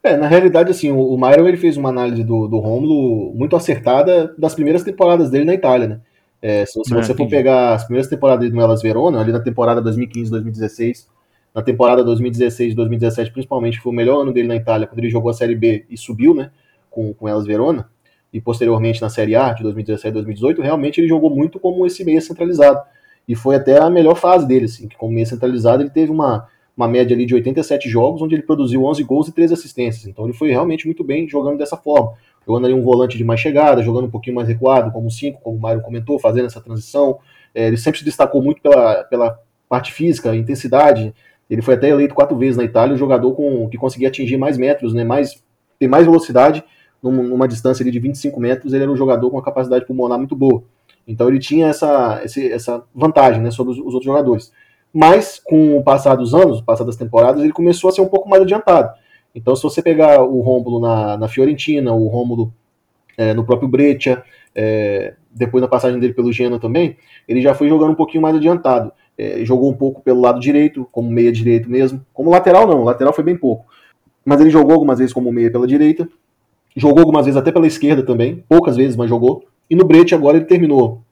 É, na realidade, assim, o, o Myron ele fez uma análise do, do Romulo muito acertada das primeiras temporadas dele na Itália, né? É, se, se é, você for pegar as primeiras temporadas dele no Elas Verona, ali na temporada 2015-2016, na temporada 2016-2017 principalmente, foi o melhor ano dele na Itália, quando ele jogou a Série B e subiu, né, com, com Elas Verona, e posteriormente na Série A de 2017-2018, realmente ele jogou muito como esse meia centralizado, e foi até a melhor fase dele, assim, que como meia centralizado ele teve uma uma média ali de 87 jogos, onde ele produziu 11 gols e 3 assistências. Então ele foi realmente muito bem jogando dessa forma. Jogando ali um volante de mais chegada, jogando um pouquinho mais recuado, como 5, como o Mário comentou, fazendo essa transição. É, ele sempre se destacou muito pela, pela parte física, intensidade. Ele foi até eleito quatro vezes na Itália o jogador com, que conseguia atingir mais metros, né, mais, ter mais velocidade numa, numa distância ali de 25 metros. Ele era um jogador com uma capacidade pulmonar muito boa. Então ele tinha essa, essa vantagem né, sobre os, os outros jogadores. Mas, com o passar dos anos, o passar das temporadas, ele começou a ser um pouco mais adiantado. Então, se você pegar o Rômulo na, na Fiorentina, o Rômulo é, no próprio Breccia, é, depois na passagem dele pelo Genoa também, ele já foi jogando um pouquinho mais adiantado. É, jogou um pouco pelo lado direito, como meia direito mesmo. Como lateral não, lateral foi bem pouco. Mas ele jogou algumas vezes como meia pela direita, jogou algumas vezes até pela esquerda também, poucas vezes, mas jogou. E no Breccia agora ele terminou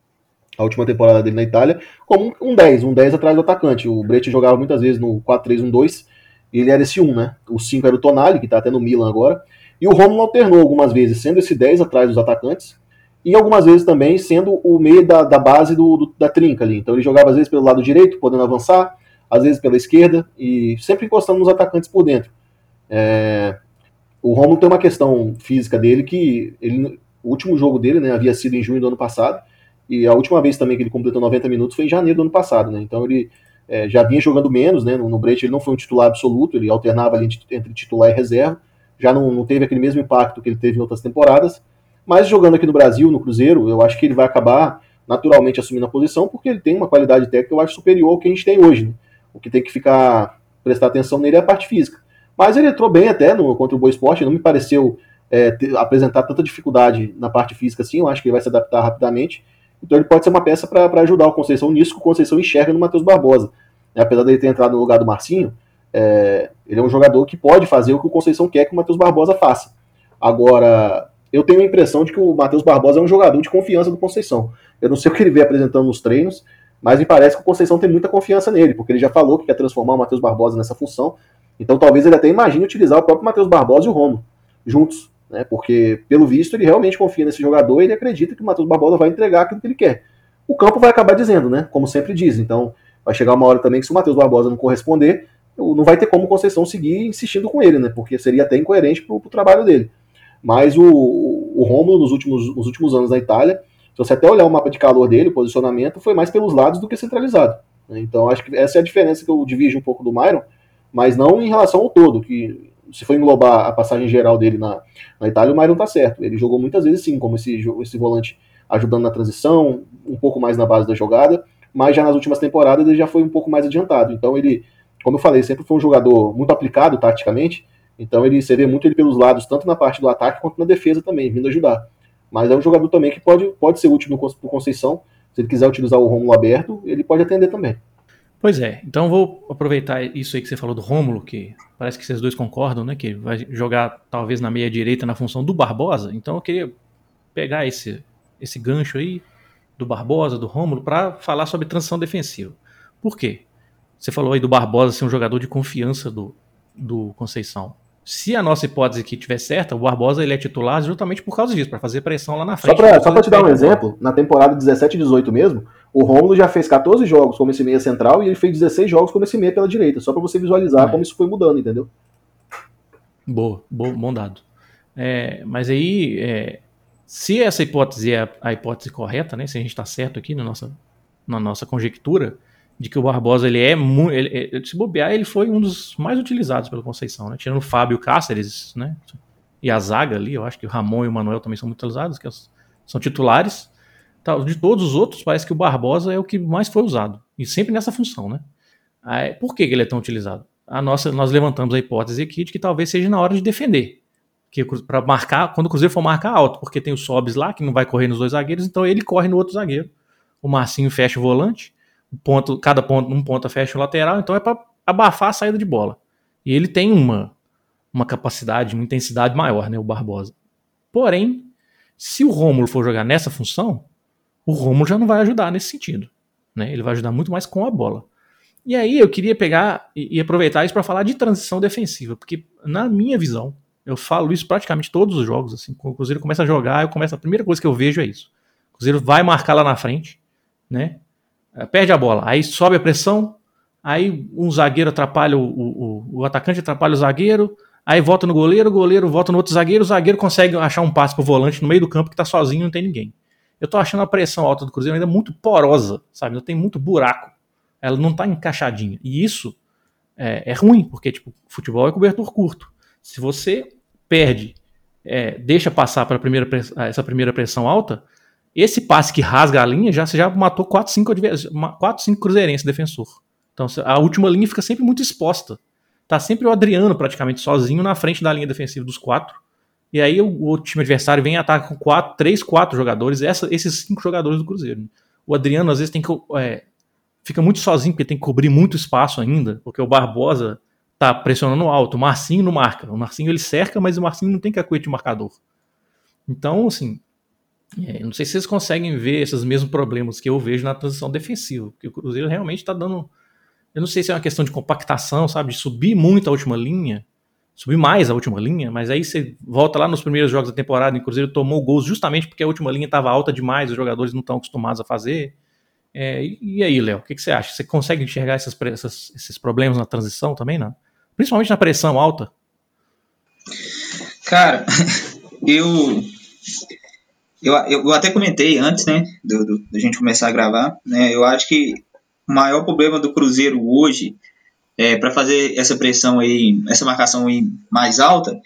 a última temporada dele na Itália, como um 10, um 10 atrás do atacante. O Brecht jogava muitas vezes no 4-3-1-2, ele era esse 1, né? O 5 era o Tonali, que está até no Milan agora, e o Romulo alternou algumas vezes, sendo esse 10 atrás dos atacantes, e algumas vezes também sendo o meio da, da base do, do, da trinca ali. Então ele jogava às vezes pelo lado direito, podendo avançar, às vezes pela esquerda, e sempre encostando nos atacantes por dentro. É... O Romulo tem uma questão física dele que ele, o último jogo dele né, havia sido em junho do ano passado, e a última vez também que ele completou 90 minutos foi em janeiro do ano passado, né? Então ele é, já vinha jogando menos, né? No, no Brecht ele não foi um titular absoluto, ele alternava ali entre titular e reserva. Já não, não teve aquele mesmo impacto que ele teve em outras temporadas. Mas jogando aqui no Brasil, no Cruzeiro, eu acho que ele vai acabar naturalmente assumindo a posição, porque ele tem uma qualidade técnica eu acho superior ao que a gente tem hoje. Né? O que tem que ficar prestar atenção nele é a parte física. Mas ele entrou bem até no, contra o Boa Esporte, não me pareceu é, ter, apresentar tanta dificuldade na parte física assim, eu acho que ele vai se adaptar rapidamente. Então ele pode ser uma peça para ajudar o Conceição nisso que o Conceição enxerga no Matheus Barbosa. É, apesar dele ter entrado no lugar do Marcinho, é, ele é um jogador que pode fazer o que o Conceição quer que o Matheus Barbosa faça. Agora, eu tenho a impressão de que o Matheus Barbosa é um jogador de confiança do Conceição. Eu não sei o que ele vem apresentando nos treinos, mas me parece que o Conceição tem muita confiança nele, porque ele já falou que quer transformar o Matheus Barbosa nessa função. Então talvez ele até imagine utilizar o próprio Matheus Barbosa e o Romo juntos né? Porque, pelo visto, ele realmente confia nesse jogador e ele acredita que o Matheus Barbosa vai entregar aquilo que ele quer. O campo vai acabar dizendo, né? Como sempre diz. Então, vai chegar uma hora também que se o Matheus Barbosa não corresponder, não vai ter como o Conceição seguir insistindo com ele, né? Porque seria até incoerente pro, pro trabalho dele. Mas o, o Romulo, nos últimos, nos últimos anos na Itália, se você até olhar o mapa de calor dele, o posicionamento, foi mais pelos lados do que centralizado. Né? Então, acho que essa é a diferença que eu divido um pouco do Myron, mas não em relação ao todo, que se for englobar a passagem geral dele na, na Itália, o Myron tá certo. Ele jogou muitas vezes sim, como esse, esse volante ajudando na transição, um pouco mais na base da jogada, mas já nas últimas temporadas ele já foi um pouco mais adiantado. Então ele, como eu falei, sempre foi um jogador muito aplicado taticamente, então ele se vê muito ele pelos lados, tanto na parte do ataque quanto na defesa também, vindo ajudar. Mas é um jogador também que pode, pode ser útil no, no Conceição, se ele quiser utilizar o Romulo aberto, ele pode atender também. Pois é, então vou aproveitar isso aí que você falou do Rômulo, que parece que vocês dois concordam, né? Que vai jogar talvez na meia direita na função do Barbosa. Então eu queria pegar esse, esse gancho aí do Barbosa, do Rômulo, para falar sobre transição defensiva. Por quê? Você falou aí do Barbosa ser um jogador de confiança do, do Conceição. Se a nossa hipótese aqui estiver certa, o Barbosa ele é titular justamente por causa disso, para fazer pressão lá na frente. Só para te dar um exemplo, na temporada 17 e 18 mesmo, o Rômulo já fez 14 jogos como esse meia central e ele fez 16 jogos como esse meia pela direita, só para você visualizar é. como isso foi mudando, entendeu? Boa, bom dado. É, mas aí, é, se essa hipótese é a, hipótese correta, né, se a gente está certo aqui na nossa, na nossa conjectura, de que o Barbosa ele é muito. Se bobear, ele foi um dos mais utilizados pela Conceição, né? Tirando o Fábio Cáceres, né? E a zaga ali, eu acho que o Ramon e o Manuel também são muito utilizados, que são titulares. De todos os outros, parece que o Barbosa é o que mais foi usado. E sempre nessa função, né? Por que ele é tão utilizado? A nossa, nós levantamos a hipótese aqui de que talvez seja na hora de defender. Que para marcar, quando o Cruzeiro for marcar alto, porque tem o Sobs lá, que não vai correr nos dois zagueiros, então ele corre no outro zagueiro. O Marcinho fecha o volante ponto, cada ponto, um ponta fecha o lateral, então é para abafar a saída de bola. E ele tem uma, uma capacidade, uma intensidade maior, né, o Barbosa. Porém, se o Rômulo for jogar nessa função, o Rômulo já não vai ajudar nesse sentido. Né? Ele vai ajudar muito mais com a bola. E aí eu queria pegar e, aproveitar isso para falar de transição defensiva, porque na minha visão, eu falo isso praticamente todos os jogos, assim, quando o Cruzeiro começa a jogar, eu começo a primeira coisa que eu vejo é isso. O Cruzeiro vai marcar lá na frente, né? É, perde a bola, aí sobe a pressão, aí um zagueiro atrapalha o, o, o, atacante, atrapalha o zagueiro, aí volta no goleiro, o goleiro volta no outro zagueiro, o zagueiro consegue achar um passe pro volante no meio do campo que tá sozinho, não tem ninguém. Eu tô achando a pressão alta do Cruzeiro ainda muito porosa, sabe? Ainda tem muito buraco. Ela não tá encaixadinha. E isso é, é ruim, porque tipo, futebol é cobertor curto. Se você perde, é, deixa passar para primeira, essa primeira pressão alta, esse passe que rasga a linha, já, você já matou 4, 5, 4, 5 cruzeirenses defensor. Então a última linha fica sempre muito exposta. Tá sempre o Adriano praticamente sozinho na frente da linha defensiva dos quatro. E aí o, o time adversário vem e ataca com quatro, três, quatro jogadores, essa, esses cinco jogadores do Cruzeiro. O Adriano às vezes tem que. É, fica muito sozinho, porque tem que cobrir muito espaço ainda, porque o Barbosa tá pressionando alto. O Marcinho não marca. O Marcinho ele cerca, mas o Marcinho não tem cacuete de marcador. Então, assim, é, não sei se vocês conseguem ver esses mesmos problemas que eu vejo na transição defensiva, porque o Cruzeiro realmente está dando. Eu não sei se é uma questão de compactação, sabe? De subir muito a última linha, subir mais a última linha, mas aí você volta lá nos primeiros jogos da temporada e o Cruzeiro tomou gols justamente porque a última linha estava alta demais, os jogadores não estão acostumados a fazer. É, e aí, Léo, o que, que, você acha? Você consegue enxergar essas, essas, esses problemas na transição também, não? Principalmente na pressão alta? Cara, eu eu, eu até comentei antes, né, do, do, da gente começar a gravar, né, eu acho que o maior problema do Cruzeiro hoje, é, para fazer essa pressão aí, essa marcação aí mais alta,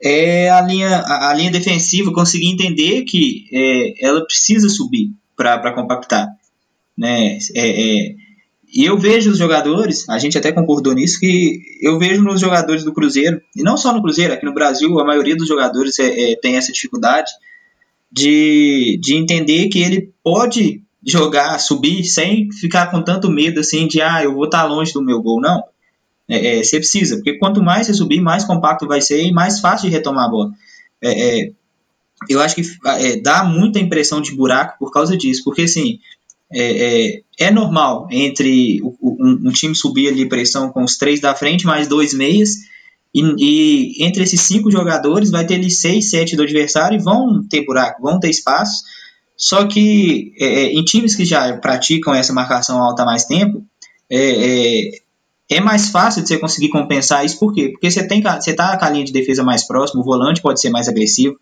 é a linha, a, a linha defensiva conseguir entender que é, ela precisa subir para compactar, né, é, é, e eu vejo os jogadores, a gente até concordou nisso, que eu vejo nos jogadores do Cruzeiro, e não só no Cruzeiro, aqui no Brasil, a maioria dos jogadores é, é, tem essa dificuldade, de, de entender que ele pode jogar, subir, sem ficar com tanto medo assim de, ah, eu vou estar longe do meu gol. Não. É, é, você precisa, porque quanto mais você subir, mais compacto vai ser e mais fácil de retomar a bola. É, é eu acho que é, dá muita impressão de buraco por causa disso, porque assim, é, é, normal entre um, um, time subir ali pressão com os três da frente, mais dois meias, e, e, entre esses cinco jogadores vai ter ali seis, sete do adversário e vão ter buraco, vão ter espaço. Só que é, é, em times que já praticam essa marcação alta há mais tempo, é, é, é, mais fácil de você conseguir compensar isso. Por quê? Porque você tem você tá com a linha de defesa mais próxima, o volante pode ser mais agressivo.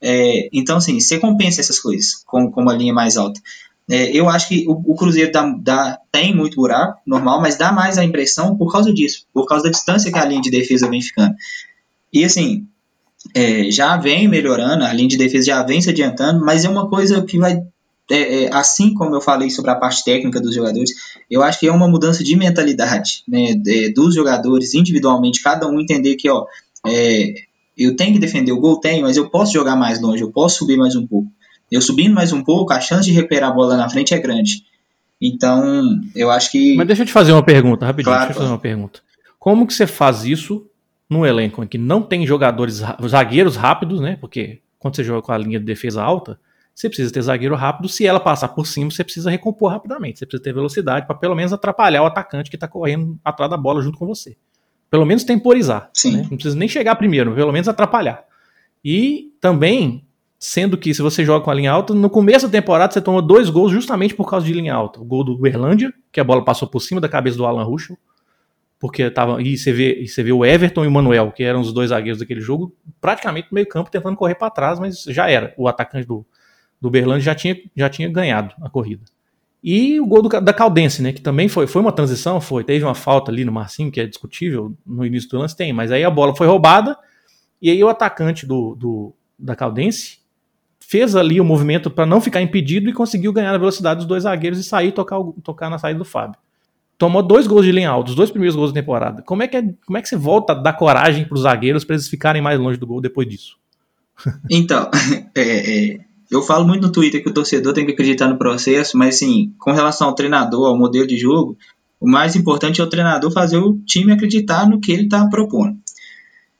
É, então, assim, você compensa essas coisas com, com uma linha mais alta. É, eu acho que o, o Cruzeiro dá, dá, tem muito buraco, normal, mas dá mais a impressão por causa disso, por causa da distância que a linha de defesa vem ficando. E assim, é, já vem melhorando, a linha de defesa já vem se adiantando, mas é uma coisa que vai. É, é assim como eu falei sobre a parte técnica dos jogadores, eu acho que é uma mudança de mentalidade né, dos jogadores individualmente, cada um entender que ó, é, eu tenho que defender o gol, tenho, mas eu posso jogar mais longe, eu posso subir mais um pouco. Eu subindo mais um pouco, a chance de recuperar a bola na frente é grande. Então, eu acho que. Mas deixa eu te fazer uma pergunta, rapidinho. Claro, deixa eu fazer uma pergunta. Como que você faz isso no elenco em que não tem jogadores, zagueiros rápidos, né? Porque quando você joga com a linha de defesa alta, você precisa ter zagueiro rápido. Se ela passar por cima, você precisa recompor rapidamente. Você precisa ter velocidade para pelo menos atrapalhar o atacante que está correndo atrás da bola junto com você. Pelo menos temporizar. Né? Não precisa nem chegar primeiro, pelo menos atrapalhar. E também, sendo que se você joga com a linha alta, no começo da temporada você toma dois gols justamente por causa de linha alta. O gol do Berlândia, que a bola passou por cima da cabeça do Alan Ruschel, porque tava e você vê, e você vê o Everton e o Manuel, que eram os dois zagueiros daquele jogo, praticamente no meio-campo tentando correr para trás, mas já era. O atacante do, do Berlândia já tinha, já tinha ganhado a corrida. E o gol do, da Caldense, né, que também foi, foi uma transição, foi, teve uma falta ali no Marcinho, que é discutível, no início do lance tem, mas aí a bola foi roubada, e aí o atacante do, do da Caldense fez ali o movimento para não ficar impedido e conseguiu ganhar a velocidade dos dois zagueiros e sair tocar, tocar na saída do Fábio tomou dois gols de linha alta, os dois primeiros gols da temporada. Como é que, é, como é que você volta a dar coragem para os zagueiros para eles ficarem mais longe do gol depois disso? Então, é, é, eu falo muito no Twitter que o torcedor tem que acreditar no processo, mas assim, com relação ao treinador, ao modelo de jogo, o mais importante é o treinador fazer o time acreditar no que ele está propondo.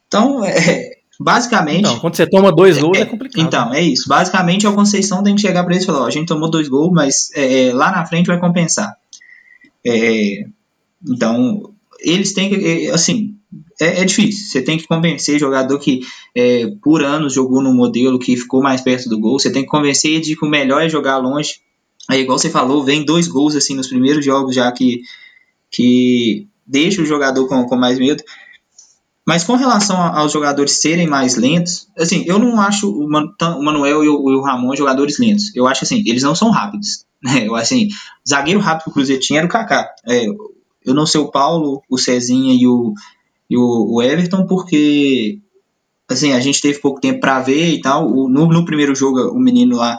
Então, é, basicamente. Então, quando você toma dois gols é, é complicado. Então, é isso. Basicamente, a Conceição tem que chegar para eles e falar: ó, a gente tomou dois gols, mas é, lá na frente vai compensar. É, então, eles têm que, é, assim, é, é, difícil. Você tem que convencer jogador que é, por anos jogou no modelo que ficou mais perto do gol. Você tem que convencer de que o melhor é jogar longe. Aí, igual você falou, vem dois gols assim nos primeiros jogos já que, que deixa o jogador com, com mais medo. Mas com relação aos jogadores serem mais lentos, assim, eu não acho o, Manuel e o, o Ramon jogadores lentos. Eu acho assim, eles não são rápidos. Né? Eu assim, zagueiro rápido que o Cruzeiro tinha era o Kaká. É, eu não sei o Paulo, o Cezinha e o, e o, o Everton, porque assim, a gente teve pouco tempo para ver e tal. O, no, no primeiro jogo, o menino lá,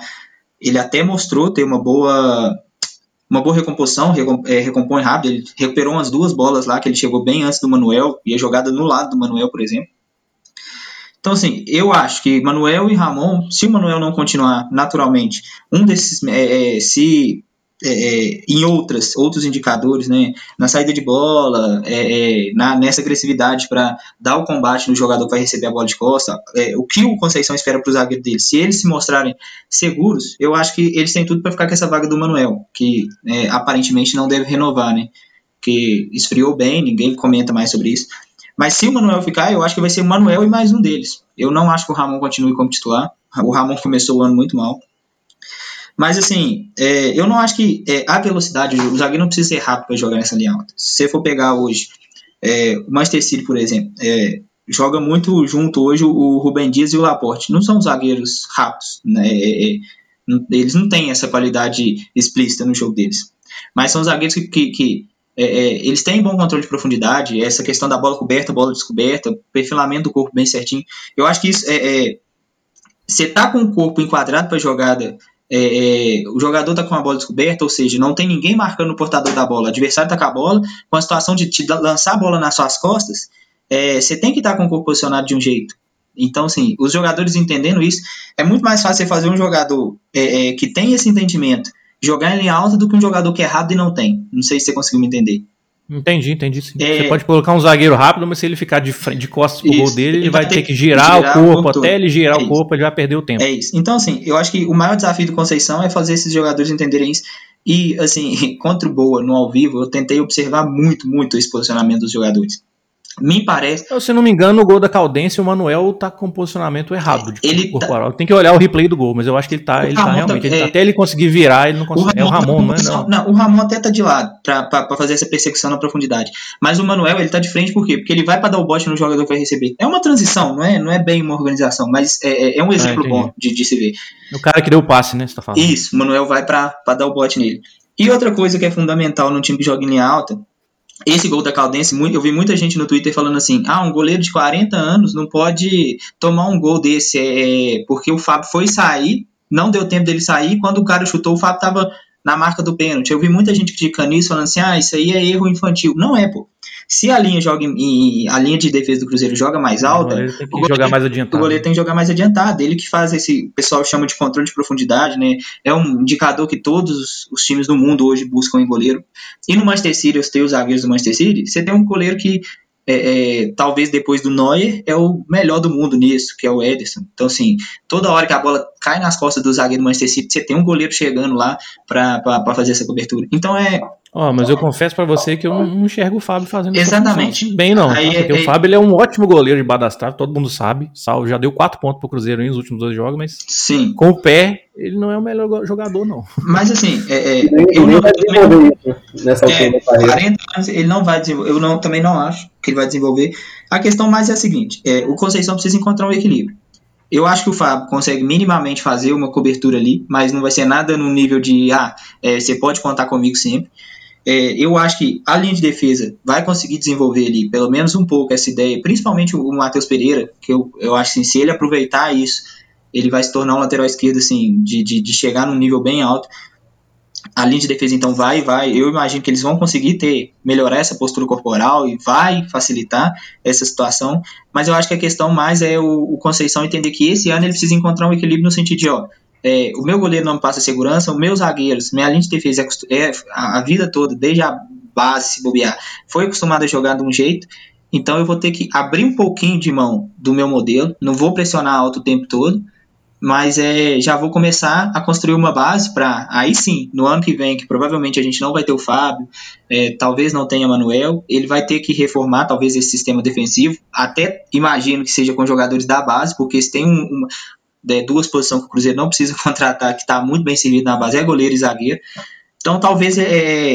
ele até mostrou ter uma boa uma boa recomposição, é, recompõe rápido, ele recuperou umas duas bolas lá, que ele chegou bem antes do Manuel, e a jogada no lado do Manuel, por exemplo. Então, assim, eu acho que Manuel e Ramon, se o Manuel não continuar naturalmente, um desses, é, é, se é, é, em outras, outros indicadores, né, na saída de bola, é, é na, nessa agressividade para dar o combate no jogador que vai receber a bola de costa, é, o que o Conceição espera para os zagueiros dele, se eles se mostrarem seguros, eu acho que eles têm tudo para ficar com essa vaga do Manuel, que é, aparentemente não deve renovar, né, que esfriou bem, ninguém comenta mais sobre isso. Mas se o Manuel ficar, eu acho que vai ser o Manuel e mais um deles. Eu não acho que o Ramon continue como titular. O Ramon começou o ano muito mal. Mas assim, é, eu não acho que é, a velocidade, o zagueiro não precisa ser rápido para jogar nessa linha alta. Se você for pegar hoje é, o Manchester City, por exemplo, é, joga muito junto hoje o Rubem Dias e o Laporte. Não são zagueiros rápidos, né? É, é, eles não têm essa qualidade explícita no jogo deles. Mas são zagueiros que, que, que eles têm bom controle de profundidade, essa questão da bola coberta, bola descoberta, perfilamento do corpo bem certinho. Eu acho que isso é, você tá com o corpo enquadrado para jogada é, é, o jogador está com a bola descoberta, ou seja, não tem ninguém marcando o portador da bola, o adversário está com a bola, com a situação de te lançar a bola nas suas costas, é, você tem que estar tá com o corpo posicionado de um jeito. Então, assim, os jogadores entendendo isso, é muito mais fácil você fazer um jogador é, é, que tem esse entendimento jogar em linha alta do que um jogador que é rápido e não tem. Não sei se você conseguiu me entender. Entendi, entendi. É... Você pode colocar um zagueiro rápido, mas se ele ficar de, frente, de costas pro isso. gol dele, ele, ele vai ter que girar, girar o corpo, até ele girar é o corpo, ele vai perder o tempo. É isso. Então, assim, eu acho que o maior desafio do Conceição é fazer esses jogadores entenderem isso. E, assim, contra o Boa no ao vivo, eu tentei observar muito, muito esse posicionamento dos jogadores. Me parece. Se não me engano, o gol da Caldense, o Manuel tá com posicionamento errado de ele tá- corporal. Tá... Tem que olhar o replay do gol, mas eu acho que ele tá, ele tá realmente. Tá, ele é... até ele conseguir virar, ele não consegue. O Ramon, é o Ramon, não é? Não. não, o Ramon até tá de lado pra, fazer essa perseguição na profundidade. Mas o Manuel, ele tá de frente por quê? Porque ele vai para dar o bote no jogador que vai receber. É uma transição, não é, não é bem uma organização, mas é, é, é um exemplo ah, bom de, de se ver. O cara que deu o passe, né? Você tá falando. Isso, o Manuel vai para dar o bote nele. E outra coisa que é fundamental no time que joga em linha alta esse gol da Caldense, eu vi muita gente no Twitter falando assim: ah, um goleiro de 40 anos não pode tomar um gol desse, é, é, porque o Fábio foi sair, não deu tempo dele sair, quando o cara chutou, o Fábio estava na marca do pênalti. Eu vi muita gente criticando isso, falando assim: ah, isso aí é erro infantil. Não é, pô. Se a linha joga em, a linha de defesa do Cruzeiro joga mais alta, o goleiro tem que goleiro, jogar mais adiantado. O goleiro tem que jogar mais adiantado. Ele que faz esse, o pessoal chama de controle de profundidade, né? É um indicador que todos os times do mundo hoje buscam em goleiro. E no Manchester City, os teus zagueiros do Manchester City, você tem um goleiro que é, é, talvez depois do Neuer, é o melhor do mundo nisso, que é o Ederson. Então, assim, toda hora que a bola cai nas costas do zagueiro do Manchester City, você tem um goleiro chegando lá para fazer essa cobertura. Então é. Ó, oh, mas eu confesso para você que eu não enxergo o Fábio fazendo Exatamente. Bem, não. Tá? Porque o Fábio ele é um ótimo goleiro de badastrar, todo mundo sabe. Salvo, já deu quatro pontos pro Cruzeiro nos últimos dois jogos, mas Sim. com o pé, ele não é o melhor jogador, não. Mas assim, é, é, eu não vai desenvolver isso nessa é, 40 anos, ele não vai desenvolver. Eu não, também não acho que ele vai desenvolver. A questão mais é a seguinte: é, o Conceição precisa encontrar um equilíbrio. Eu acho que o Fábio consegue minimamente fazer uma cobertura ali, mas não vai ser nada no nível de, ah, é, você pode contar comigo sempre. É, eu acho que a linha de defesa vai conseguir desenvolver ali, pelo menos um pouco, essa ideia, principalmente o, Matheus Pereira, que eu, eu acho que assim, se ele aproveitar isso, ele vai se tornar um lateral esquerdo, assim, de, de, de chegar num nível bem alto. A linha de defesa, então, vai vai. Eu imagino que eles vão conseguir ter, melhorar essa postura corporal e vai facilitar essa situação. Mas eu acho que a questão mais é o, o Conceição entender que esse ano ele precisa encontrar um equilíbrio no sentido de, ó, é, o meu goleiro não me passa segurança, os meus zagueiros, minha linha de defesa é, a, a, vida toda, desde a base, se bobear, foi acostumado a jogar de um jeito, então eu vou ter que abrir um pouquinho de mão do meu modelo, não vou pressionar alto o tempo todo, mas é, já vou começar a construir uma base para aí sim, no ano que vem, que provavelmente a gente não vai ter o Fábio, é, talvez não tenha Manuel, ele vai ter que reformar talvez esse sistema defensivo, até imagino que seja com jogadores da base, porque se tem um, uma, é, duas posições que o Cruzeiro não precisa contratar, que está muito bem servido na base, é goleiro e zagueiro. Então, talvez é,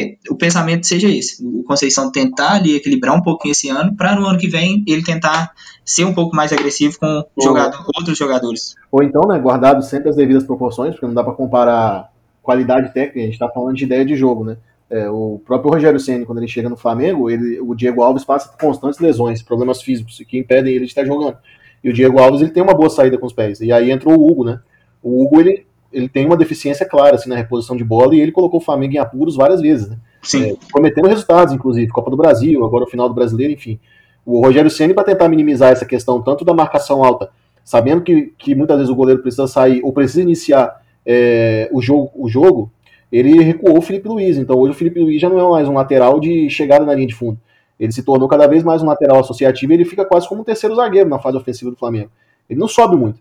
é, o pensamento seja esse: o Conceição tentar ali equilibrar um pouquinho esse ano, para no ano que vem ele tentar ser um pouco mais agressivo com jogador, outros jogadores. Ou então, né, guardado sempre as devidas proporções, porque não dá para comparar qualidade técnica, a gente está falando de ideia de jogo, né? É, o próprio Rogério Senna, quando ele chega no Flamengo, ele, o Diego Alves passa por constantes lesões, problemas físicos que impedem ele de estar jogando. E o Diego Alves ele tem uma boa saída com os pés. E aí entrou o Hugo, né? O Hugo ele, ele tem uma deficiência clara assim, na reposição de bola e ele colocou o Flamengo em apuros várias vezes, né? Sim. É, prometendo resultados, inclusive, Copa do Brasil, agora o final do Brasileiro, enfim. O Rogério Ceni para tentar minimizar essa questão tanto da marcação alta, sabendo que, que muitas vezes o goleiro precisa sair ou precisa iniciar é, o, jogo, o jogo, ele recuou o Felipe Luiz. Então hoje o Felipe Luiz já não é mais um lateral de chegada na linha de fundo. Ele se tornou cada vez mais um lateral associativo e ele fica quase como um terceiro zagueiro na fase ofensiva do Flamengo. Ele não sobe muito.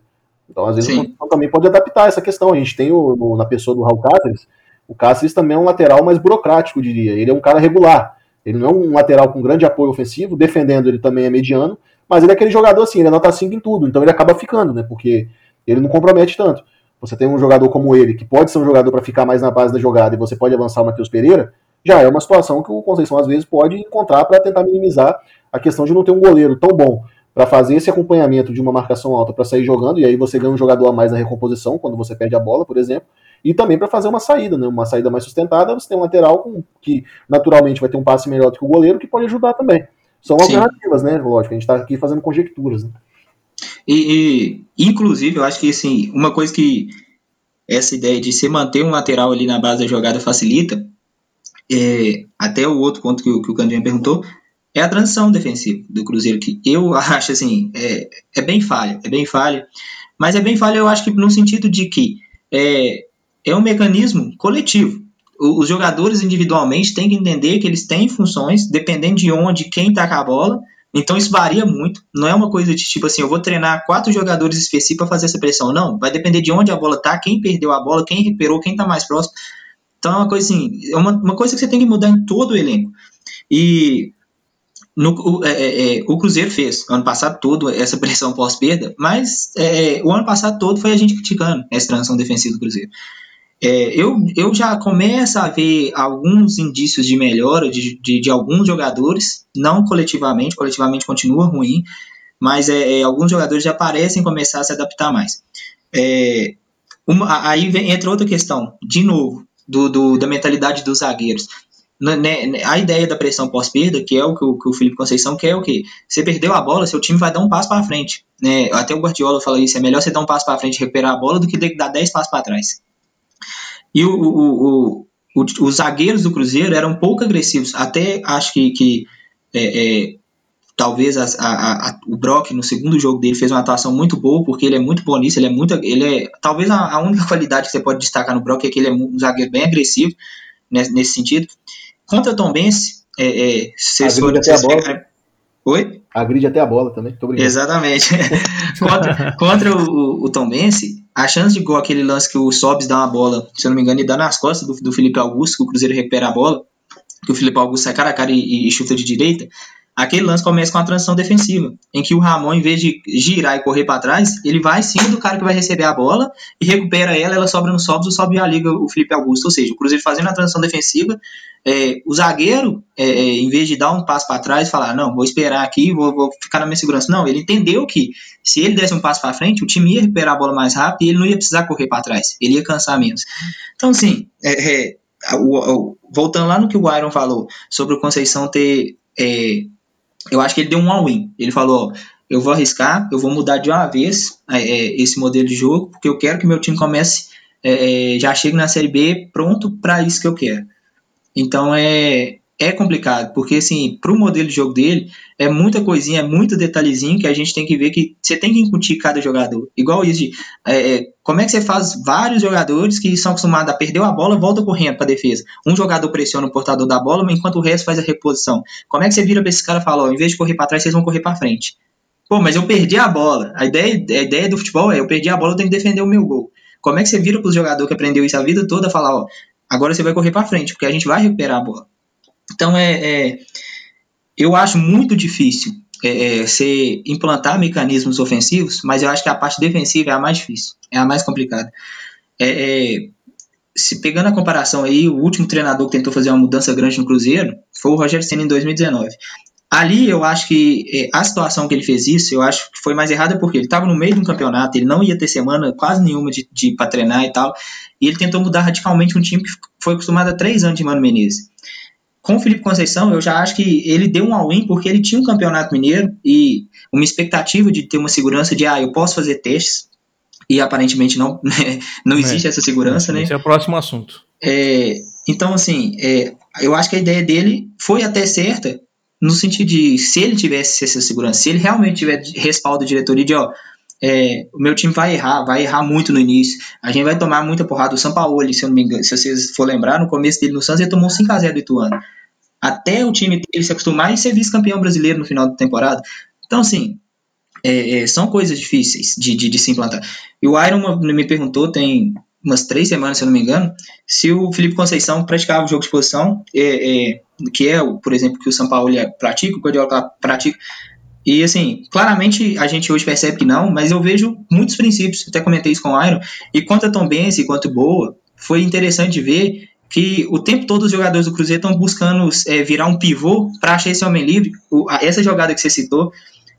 Então, às vezes, Sim. o também pode adaptar essa questão. A gente tem o, no, na pessoa do Raul Cáceres, o Cáceres também é um lateral mais burocrático, diria. Ele é um cara regular. Ele não é um lateral com grande apoio ofensivo, defendendo ele também é mediano, mas ele é aquele jogador assim, ele é nota 5 em tudo, então ele acaba ficando, né? Porque ele não compromete tanto. Você tem um jogador como ele, que pode ser um jogador para ficar mais na base da jogada, e você pode avançar o Matheus Pereira, já é uma situação que o Conceição às vezes pode encontrar para tentar minimizar a questão de não ter um goleiro tão bom para fazer esse acompanhamento de uma marcação alta para sair jogando, e aí você ganha um jogador a mais na recomposição, quando você perde a bola, por exemplo, e também para fazer uma saída, né? uma saída mais sustentada, você tem um lateral que naturalmente vai ter um passe melhor do que o goleiro, que pode ajudar também. São Sim. alternativas, né? Lógico, a gente está aqui fazendo conjecturas. Né? E, e, inclusive, eu acho que assim, uma coisa que essa ideia de se manter um lateral ali na base da jogada facilita, é, até o outro ponto que, o, que o perguntou, é a transição defensiva do Cruzeiro, que eu acho assim, é, é bem falha, é bem falha, mas é bem falha eu acho que no sentido de que é, é um mecanismo coletivo. Os jogadores individualmente têm que entender que eles têm funções, dependendo de onde, quem com a bola, então isso varia muito. Não é uma coisa de tipo assim, eu vou treinar quatro jogadores específicos para fazer essa pressão. Não, vai depender de onde a bola tá, quem perdeu a bola, quem recuperou, quem tá mais próximo. Então é uma coisa assim, é uma, uma coisa que você tem que mudar em todo o elenco. E no, o, é, é, é, o, Cruzeiro fez ano passado todo essa pressão pós-perda, mas é, o ano passado todo foi a gente criticando essa transição defensiva do Cruzeiro. É, eu, eu já começo a ver alguns indícios de melhora de, de, de alguns jogadores, não coletivamente, coletivamente continua ruim, mas é, alguns jogadores já parecem começar a se adaptar mais. Uma, aí vem, entra outra questão, de novo, do, do, da mentalidade dos zagueiros. Né, né, a ideia da pressão pós-perda, que é o que, o que o Felipe Conceição quer, é o que? Você perdeu a bola, seu time vai dar um passo para frente. Né? Até o Guardiola fala isso: é melhor você dar um passo para frente e recuperar a bola do que dar 10 passos para trás. E o, o, o, os zagueiros do Cruzeiro eram pouco agressivos. Até acho que, que é, é, talvez a, a, a, o Brock no segundo jogo dele fez uma atuação muito boa, porque ele é muito bom nisso, ele é muito. Ele é, talvez a, única qualidade que você pode destacar no Brock é que ele é um zagueiro bem agressivo nesse, nesse sentido. Contra o Tom Benz, é, é, vocês forem, Oi? Agride até a bola também. Exatamente. contra contra o, o Tom Bense, a chance de gol, aquele lance que o Sobs dá uma bola, se eu não me engano, e dá nas costas do, do Felipe Augusto, que o Cruzeiro recupera a bola, que o Felipe Augusto sai cara a cara e, e chuta de direita, aquele lance começa com a transição defensiva, em que o Ramon, em vez de girar e correr para trás, ele vai sim do cara que vai receber a bola e recupera ela, ela sobra no Sobs, o Sobs já liga o Felipe Augusto. Ou seja, o Cruzeiro fazendo a transição defensiva, é, o zagueiro, é, é em vez de dar um passo para trás e falar, não, vou esperar aqui, vou, vou, ficar na minha segurança. Não, ele entendeu que se ele desse um passo para frente, o time ia recuperar a bola mais rápido e ele não ia precisar correr para trás, ele ia cansar menos. Então, assim, é, é voltando lá no que o Iron falou sobre o Conceição ter é, eu acho que ele deu um all-in. Ele falou: eu vou arriscar, eu vou mudar de uma vez é, é esse modelo de jogo, porque eu quero que meu time comece, é, é já chegue na Série B pronto para isso que eu quero. Então é, é complicado, porque assim, para o modelo de jogo dele, é muita coisinha, é muito detalhezinho que a gente tem que ver que você tem que incutir cada jogador. Igual isso de é, é como é que você faz vários jogadores que são acostumados a perder a bola, volta correndo para defesa. Um jogador pressiona o portador da bola, enquanto o resto faz a reposição. Como é que você vira para esse cara e fala, ó, em vez de correr para trás, vocês vão correr para frente. Pô, mas eu perdi a bola. A ideia, a ideia do futebol é, eu perdi a bola, eu tenho que defender o meu gol. Como é que você vira para o jogador que aprendeu isso a vida toda e falar, ó, agora você vai correr para frente, porque a gente vai recuperar a bola. Então, é, é eu acho muito difícil é, é, ser implantar mecanismos ofensivos, mas eu acho que a parte defensiva é a mais difícil, é a mais complicada. É, é, se pegando a comparação aí, o último treinador que tentou fazer uma mudança grande no Cruzeiro foi o Roger Senna em 2019. Ali eu acho que é, a situação que ele fez isso, eu acho que foi mais errada porque ele estava no meio de um campeonato, ele não ia ter semana quase nenhuma de, de para treinar e tal, e ele tentou mudar radicalmente um time que foi acostumado a três anos de Mano Menezes com o Felipe Conceição, eu já acho que ele deu um all-in porque ele tinha um campeonato mineiro e uma expectativa de ter uma segurança de, ah, eu posso fazer testes, e aparentemente não, né, não existe é, essa segurança, né? Esse é o próximo assunto. É, então, assim, é, eu acho que a ideia dele foi até certa, no sentido de, se ele tivesse essa segurança, se ele realmente tiver respaldo da diretoria de, ó, é, o meu time vai errar, vai errar muito no início. A gente vai tomar muita porrada. O São Paulo, se eu não me engano, se vocês for lembrar, no começo dele no Santos, ele tomou 5x0 do Ituano. Até o time dele se acostumar e ser vice-campeão brasileiro no final da temporada. Então, assim, é, é, são coisas difíceis de, de, de, se implantar. E o Iron me perguntou, tem umas três semanas, se eu não me engano, se o Felipe Conceição praticava o jogo de posição, é, é, que é, por exemplo, que o São Paulo pratica, o Guardiola pratica, e assim, claramente a gente hoje percebe que não, mas eu vejo muitos princípios, até comentei isso com o Iron, e quanto a Tom Benz quanto Boa, foi interessante ver que o tempo todo os jogadores do Cruzeiro estão buscando é, virar um pivô para achar esse homem livre. O, a, essa jogada que você citou,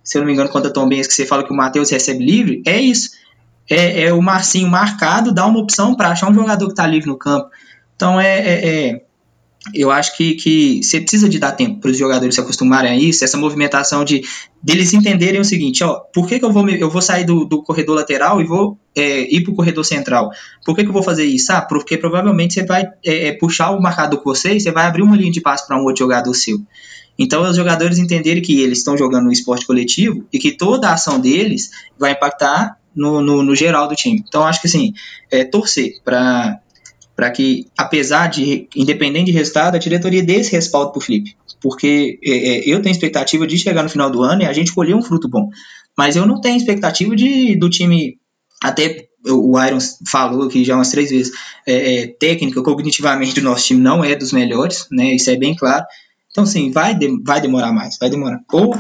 se eu não me engano, contra Tom Benz, que você fala que o Matheus recebe livre, é isso. É, é o Marcinho marcado, dá uma opção para achar um jogador que está livre no campo. Então é, é, é eu acho que, que você precisa de dar tempo para os jogadores se acostumarem a isso, essa movimentação de deles entenderem o seguinte, ó, por que, que eu, vou, eu vou sair do, do corredor lateral e vou é, ir para o corredor central? Por que, que eu vou fazer isso? Ah, porque provavelmente você vai é, é puxar o marcador com você e você vai abrir uma linha de passe para um outro jogador seu. Então, os jogadores entenderem que eles estão jogando um esporte coletivo e que toda a ação deles vai impactar no, no, no geral do time. Então, acho que assim, é torcer para para que, apesar de, independente de resultado, a diretoria dê esse respaldo para o Felipe. Porque é, é, eu tenho expectativa de chegar no final do ano e a gente colher um fruto bom. Mas eu não tenho expectativa de do time, até o Irons falou aqui já umas três vezes, é, é, técnica, cognitivamente, o nosso time não é dos melhores, né? Isso é bem claro. Então, assim, vai, de, vai demorar mais, vai demorar. Ou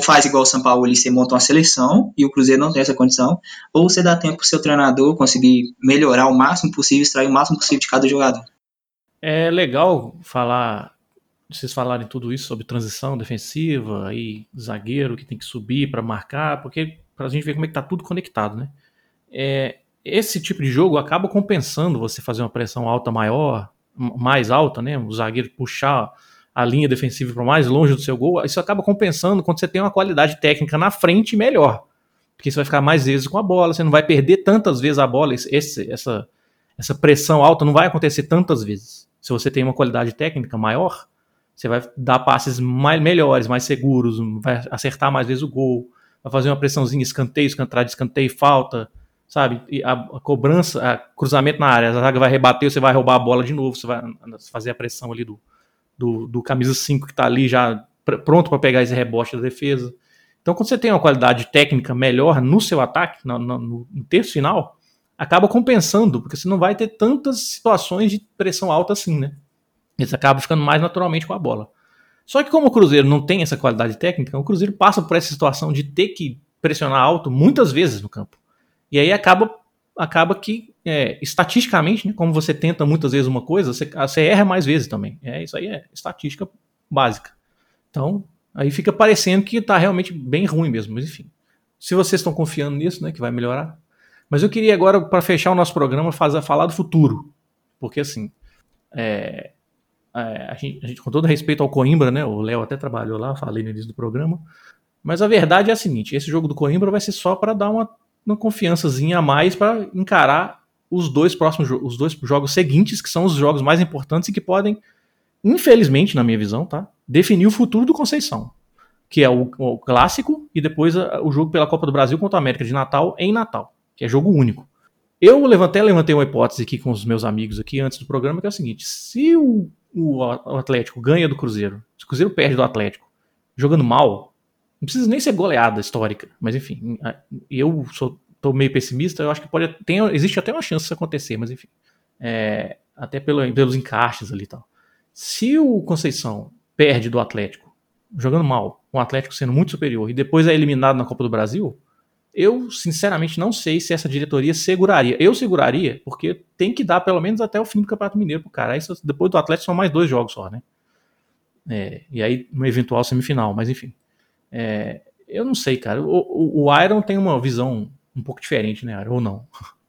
faz igual o São Paulo ali, você monta uma seleção e o Cruzeiro não tem essa condição, ou você dá tempo pro seu treinador conseguir melhorar o máximo possível, extrair o máximo possível de cada jogador. É legal falar, vocês falarem tudo isso sobre transição defensiva, aí zagueiro que tem que subir para marcar, porque para a gente ver como é que tá tudo conectado, né? É, esse tipo de jogo acaba compensando você fazer uma pressão alta maior, mais alta, né? O zagueiro puxar a linha defensiva para mais longe do seu gol, isso acaba compensando quando você tem uma qualidade técnica na frente melhor. Porque você vai ficar mais vezes com a bola, você não vai perder tantas vezes a bola, esse, essa, essa pressão alta não vai acontecer tantas vezes. Se você tem uma qualidade técnica maior, você vai dar passes mais, melhores, mais seguros, vai acertar mais vezes o gol, vai fazer uma pressãozinha, escanteio, escanteio, escanteio, falta, sabe? E a, a cobrança, a cruzamento na área, a zaga vai rebater, você vai roubar a bola de novo, você vai fazer a pressão ali do, do, do camisa 5 que está ali já pronto para pegar esse rebote da defesa. Então, quando você tem uma qualidade técnica melhor no seu ataque, no, no, no terço final, acaba compensando, porque você não vai ter tantas situações de pressão alta assim, né? Eles acabam ficando mais naturalmente com a bola. Só que como o Cruzeiro não tem essa qualidade técnica, o Cruzeiro passa por essa situação de ter que pressionar alto muitas vezes no campo. E aí acaba, acaba que, é, estatisticamente, né, como você tenta muitas vezes uma coisa, você, você erra mais vezes também. É, isso aí é estatística básica. Então, aí fica parecendo que está realmente bem ruim mesmo, mas enfim. Se vocês estão confiando nisso, né, que vai melhorar. Mas eu queria agora, para fechar o nosso programa, fazer, falar do futuro. Porque assim, é, é, a, gente, a, gente, com todo respeito ao Coimbra, né? O Léo até trabalhou lá, falei no início do programa. Mas a verdade é a seguinte: esse jogo do Coimbra vai ser só para dar uma, uma confiançazinha a mais para encarar os dois próximos os dois jogos seguintes, que são os jogos mais importantes e que podem, infelizmente, na minha visão, tá? Definir o futuro do Conceição. Que é o, o clássico e depois a, o jogo pela Copa do Brasil contra a América de Natal em Natal que é jogo único. Eu levantei, levantei uma hipótese aqui com os meus amigos aqui antes do programa, que é o seguinte: se o, o Atlético ganha do Cruzeiro, se o Cruzeiro perde do Atlético, jogando mal, não precisa nem ser goleada histórica, mas enfim, eu sou tô meio pessimista, eu acho que pode tem, existe até uma chance disso acontecer, mas enfim, é, até pelo, pelos encaixes ali e tal. Se o Conceição perde do Atlético, jogando mal, o Atlético sendo muito superior e depois é eliminado na Copa do Brasil, eu, sinceramente, não sei se essa diretoria seguraria. Eu seguraria, porque tem que dar pelo menos até o fim do Campeonato Mineiro pro cara. Aí, depois do Atlético são mais dois jogos só, né? É, e aí, uma eventual semifinal, mas enfim. É, eu não sei, cara. O, o, o, Iron tem uma visão um pouco diferente, né? Ou não?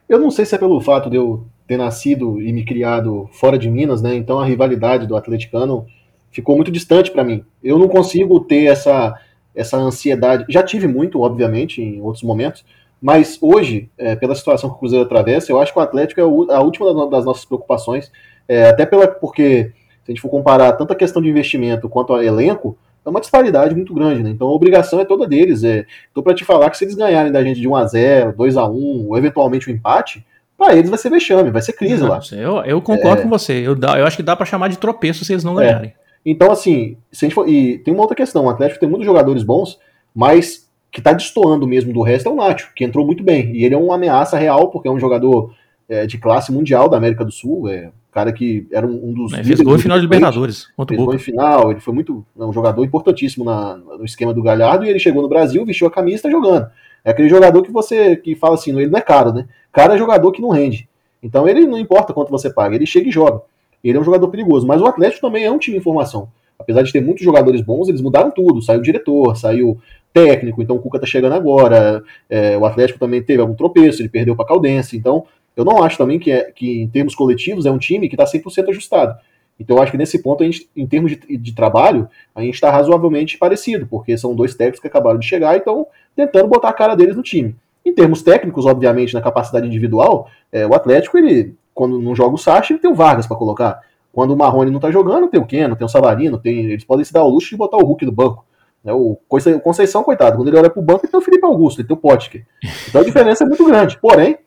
Eu não sei se é pelo fato de eu ter nascido e me criado fora de Minas, né? Então a rivalidade do atleticano ficou muito distante para mim. Eu não consigo ter essa essa ansiedade. Já tive muito, obviamente, em outros momentos, mas hoje, é, pela situação que o Cruzeiro atravessa, eu acho que o Atlético é a última das nossas preocupações, é, até pela porque se a gente for comparar tanto a questão de investimento quanto a elenco, é uma disparidade muito grande, né? Então a obrigação é toda deles. É, tô para te falar que se eles ganharem da gente de 1 a 0 2 a 1 ou eventualmente um empate, para eles vai ser vexame, vai ser crise não, lá. Eu, eu concordo é... com você. Eu, eu acho que dá para chamar de tropeço se eles não é. ganharem. Então, assim, se a gente for, e tem uma outra questão: o Atlético tem muitos jogadores bons, mas que está destoando mesmo do resto é o Nacho, que entrou muito bem. E ele é uma ameaça real, porque é um jogador é, de classe mundial da América do Sul, é cara que era um, um dos. É, fez gol em final de Libertadores. Fez gol em final, ele foi muito. Um jogador importantíssimo na, no esquema do Galhardo, e ele chegou no Brasil, vestiu a camisa e está jogando. É aquele jogador que você que fala assim, ele não é caro, né? Cara é jogador que não rende. Então ele não importa quanto você paga, ele chega e joga. Ele é um jogador perigoso. Mas o Atlético também é um time em formação. Apesar de ter muitos jogadores bons, eles mudaram tudo. Saiu o diretor, saiu técnico, então o Cuca tá chegando agora. É, o Atlético também teve algum tropeço, ele perdeu para Caldense. Então, eu não acho também que, é, que em termos coletivos é um time que está 100% ajustado. Então, eu acho que nesse ponto, a gente, em termos de, de trabalho, a gente está razoavelmente parecido, porque são dois técnicos que acabaram de chegar e estão tentando botar a cara deles no time. Em termos técnicos, obviamente, na capacidade individual, é, o Atlético, ele, quando não joga o Sacha, ele tem o Vargas para colocar. Quando o Marrone não tá jogando, tem o Keno, tem o Savarino, tem, eles podem se dar o luxo de botar o Hulk do banco. Né? O Conceição, coitado, quando ele olha pro banco, ele tem o Felipe Augusto, ele tem o Potker. Então a diferença é muito grande. Porém,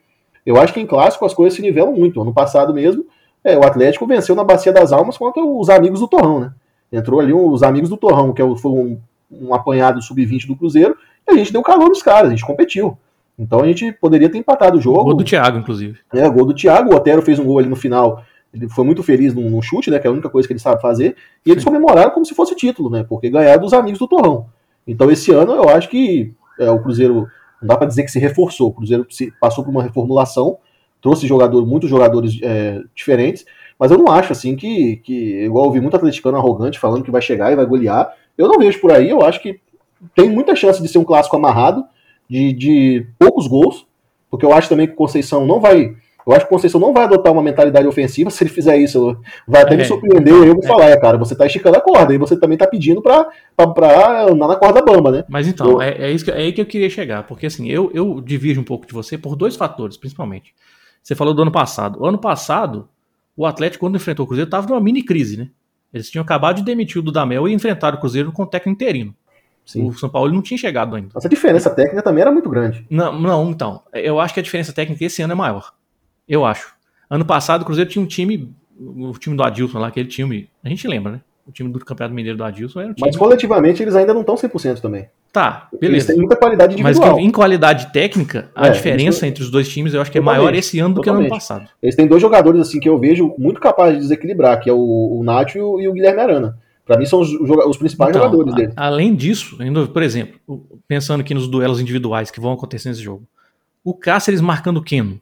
eu acho que em clássico as coisas se nivelam muito. Ano passado mesmo, é, o Atlético venceu na Bacia das Almas contra os amigos do Torrão, né? Entrou ali os amigos do Torrão, que é foi um, um apanhado sub-20 do Cruzeiro, e a gente deu calor nos caras, a gente competiu. Então a gente poderia ter empatado o jogo. Gol do Thiago, inclusive. É, gol do Thiago. O Otero fez um gol ali no final ele foi muito feliz num, num, chute, né? Que é a única coisa que ele sabe fazer. E eles Sim. comemoraram como se fosse título, né? Porque ganharam dos amigos do Torrão. Então esse ano eu acho que é, o Cruzeiro não dá para dizer que se reforçou. O Cruzeiro se, passou por uma reformulação, trouxe jogador, muitos jogadores é, diferentes. Mas eu não acho assim que, que igual eu vi muito atleticano arrogante falando que vai chegar e vai golear. Eu não vejo por aí. Eu acho que tem muita chance de ser um clássico amarrado, de, de poucos gols, porque eu acho também que o Conceição não vai eu acho que o Conceição não vai adotar uma mentalidade ofensiva. Se ele fizer isso, vai até é, me surpreender. Eu vou é. falar, cara, você tá esticando a corda e você também tá pedindo pra, pra, pra andar na corda bamba, né? Mas então, eu... é, é, isso que, é aí que eu queria chegar. Porque assim, eu, eu divido um pouco de você por dois fatores, principalmente. Você falou do ano passado. O ano passado, o Atlético, quando enfrentou o Cruzeiro, tava numa mini crise, né? Eles tinham acabado de demitir o Dudamel e enfrentaram o Cruzeiro com o técnico interino. Sim. O São Paulo não tinha chegado ainda. Essa diferença técnica também era muito grande. Não, não, então. Eu acho que a diferença técnica esse ano é maior. Eu acho. Ano passado o Cruzeiro tinha um time, o time do Adilson lá, aquele time, a gente lembra, né? o time do Campeonato Mineiro do Adilson era um time. Mas coletivamente eles ainda não estão 100% também. Tá, Eles beleza. têm muita qualidade Mas individual. que em qualidade técnica, a É, diferença isso- entre os dois times eu acho que é Totalmente, maior esse ano do que no ano totalmente. passado. Eles têm dois jogadores assim que eu vejo muito capazes de desequilibrar, que é o, o Nacho e o, e o Guilherme Arana. Pra mim são os, os principais Então, jogadores dele. Além disso, por exemplo, pensando aqui nos duelos individuais que vão acontecer nesse jogo. O Cáceres marcando o Keno.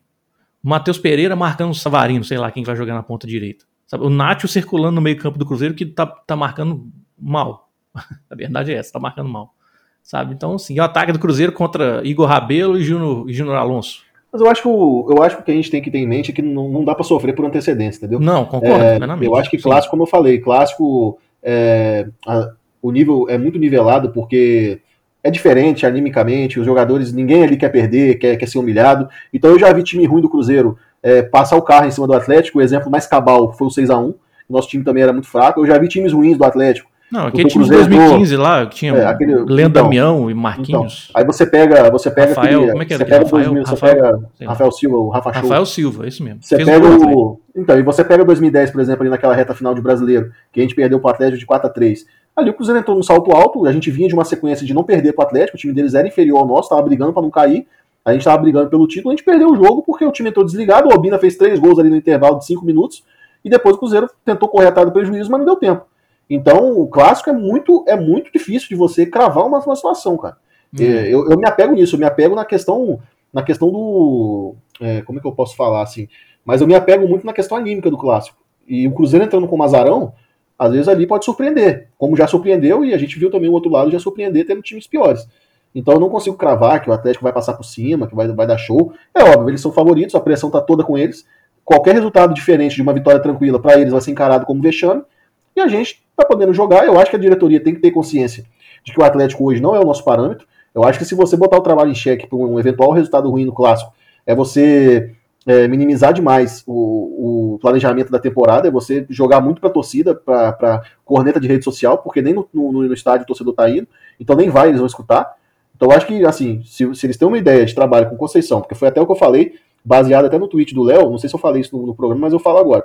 Matheus Pereira marcando o Savarino, sei lá quem vai jogar na ponta direita. Sabe? O Nacho circulando no meio campo do Cruzeiro que tá, tá marcando mal. a verdade é essa, tá marcando mal. Sabe? Então, assim, o ataque do Cruzeiro contra Igor Rabelo e Júnior, Júnior Alonso. Mas eu acho que o, eu acho que a gente tem que ter em mente é que não, não dá pra sofrer por antecedência, entendeu? Não, concordo É, plenamente. eu acho que Sim. clássico, como eu falei, clássico é, a- o nível é muito nivelado porque é diferente animicamente, os jogadores, ninguém ali quer perder, quer, quer ser humilhado. Então eu já vi time ruim do Cruzeiro é, passar o carro em cima do Atlético, o exemplo mais cabal foi o 6 a 1 nosso time também era muito fraco. Eu já vi times ruins do Atlético. Não, aquele time de Cruzeiro 2015 lá, que tinha É, aquele- Leandro então, Damião e Marquinhos. Aí você pega, você pega Rafael, aquele, como é que era você pega Rafael? 2000, você Rafael, pega sei lá. Rafael Silva, o Rafa Show. Rafael Silva, isso mesmo. Você Fez pega também. o. Então, e você pega 2010, por exemplo, ali naquela reta final de brasileiro, que a gente perdeu pro Atlético de 4 a 3 Ali o Cruzeiro entrou num salto alto, a gente vinha de uma sequência de não perder pro Atlético, o time deles era inferior ao nosso, tava brigando para não cair. A gente tava brigando pelo título, a gente perdeu o jogo porque o time entrou desligado, o Albina fez três gols ali no intervalo de cinco minutos, e depois o Cruzeiro tentou correr atrás do prejuízo, mas não deu tempo. Então, o clássico é muito, é muito difícil de você cravar uma, uma situação, cara. Hum. É, Eu, eu me apego nisso, eu me apego na questão, na questão do. é, como é que eu posso falar assim? Mas eu me apego muito na questão anímica do clássico. E o Cruzeiro entrando com o Mazarão, às vezes ali pode surpreender. Como já surpreendeu, e a gente viu também o outro lado já surpreender tendo times piores. Então eu não consigo cravar que o Atlético vai passar por cima, que vai, vai dar show. É óbvio, eles são favoritos, a pressão tá toda com eles. Qualquer resultado diferente de uma vitória tranquila para eles vai ser encarado como vexame. E a gente tá podendo jogar. Eu acho que a diretoria tem que ter consciência de que o Atlético hoje não é o nosso parâmetro. Eu acho que se você botar o trabalho em xeque para um eventual resultado ruim no clássico, é você é, minimizar demais o, o planejamento da temporada, é você jogar muito para torcida, para corneta de rede social, porque nem no, no, no estádio o torcedor tá indo, então nem vai, eles vão escutar. Então acho que, assim, se, se eles têm uma ideia de trabalho com Conceição, porque foi até o que eu falei, baseado até no tweet do Léo, não sei se eu falei isso no, no programa, mas eu falo agora.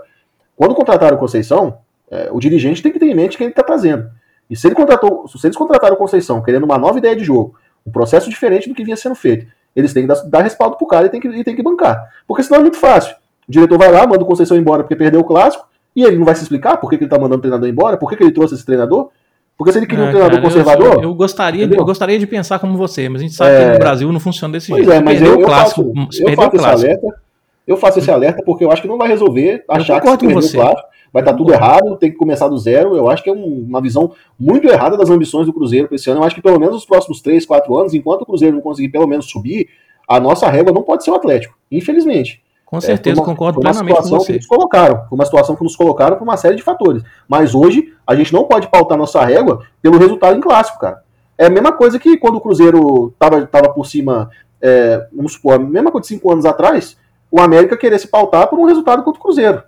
Quando contrataram Conceição, é, o dirigente tem que ter em mente quem ele está trazendo. E se, ele contratou, se eles contrataram Conceição querendo uma nova ideia de jogo, um processo diferente do que vinha sendo feito, eles têm que dar, dar respaldo pro cara e tem, que, e tem que bancar. Porque senão é muito fácil. O diretor vai lá, manda o Conceição embora porque perdeu o clássico, e ele não vai se explicar por que, que ele está mandando o treinador embora, por que, que ele trouxe esse treinador. Porque se ele queria um Ah, treinador cara, eu- conservador. Eu, eu gostaria, Entendeu? eu gostaria de pensar como você, mas a gente sabe É. que no Brasil não funciona desse Pois jeito. é, mas perdeu eu, o eu clássico, faço, se eu perdeu o faço esse clássico. alerta. Eu faço esse alerta porque eu acho que não vai resolver achar que com perdeu o você. clássico, vai estar tudo errado, tem que começar do zero. Eu acho que é um- uma visão muito errada das ambições do Cruzeiro para esse ano. Eu acho que pelo menos nos próximos 3, 4 anos, enquanto o Cruzeiro não conseguir pelo menos subir, a nossa régua não pode ser o Atlético, infelizmente. Com certeza, É, uma- concordo foi uma plenamente com situação que você. nos colocaram. Uma situação que nos colocaram por uma série de fatores. Mas hoje, a gente não pode pautar nossa régua pelo resultado em clássico, cara. É a mesma coisa que quando o Cruzeiro tava, tava por cima, é, vamos supor, a mesma coisa de cinco anos atrás, o América querer se pautar por um resultado contra o Cruzeiro.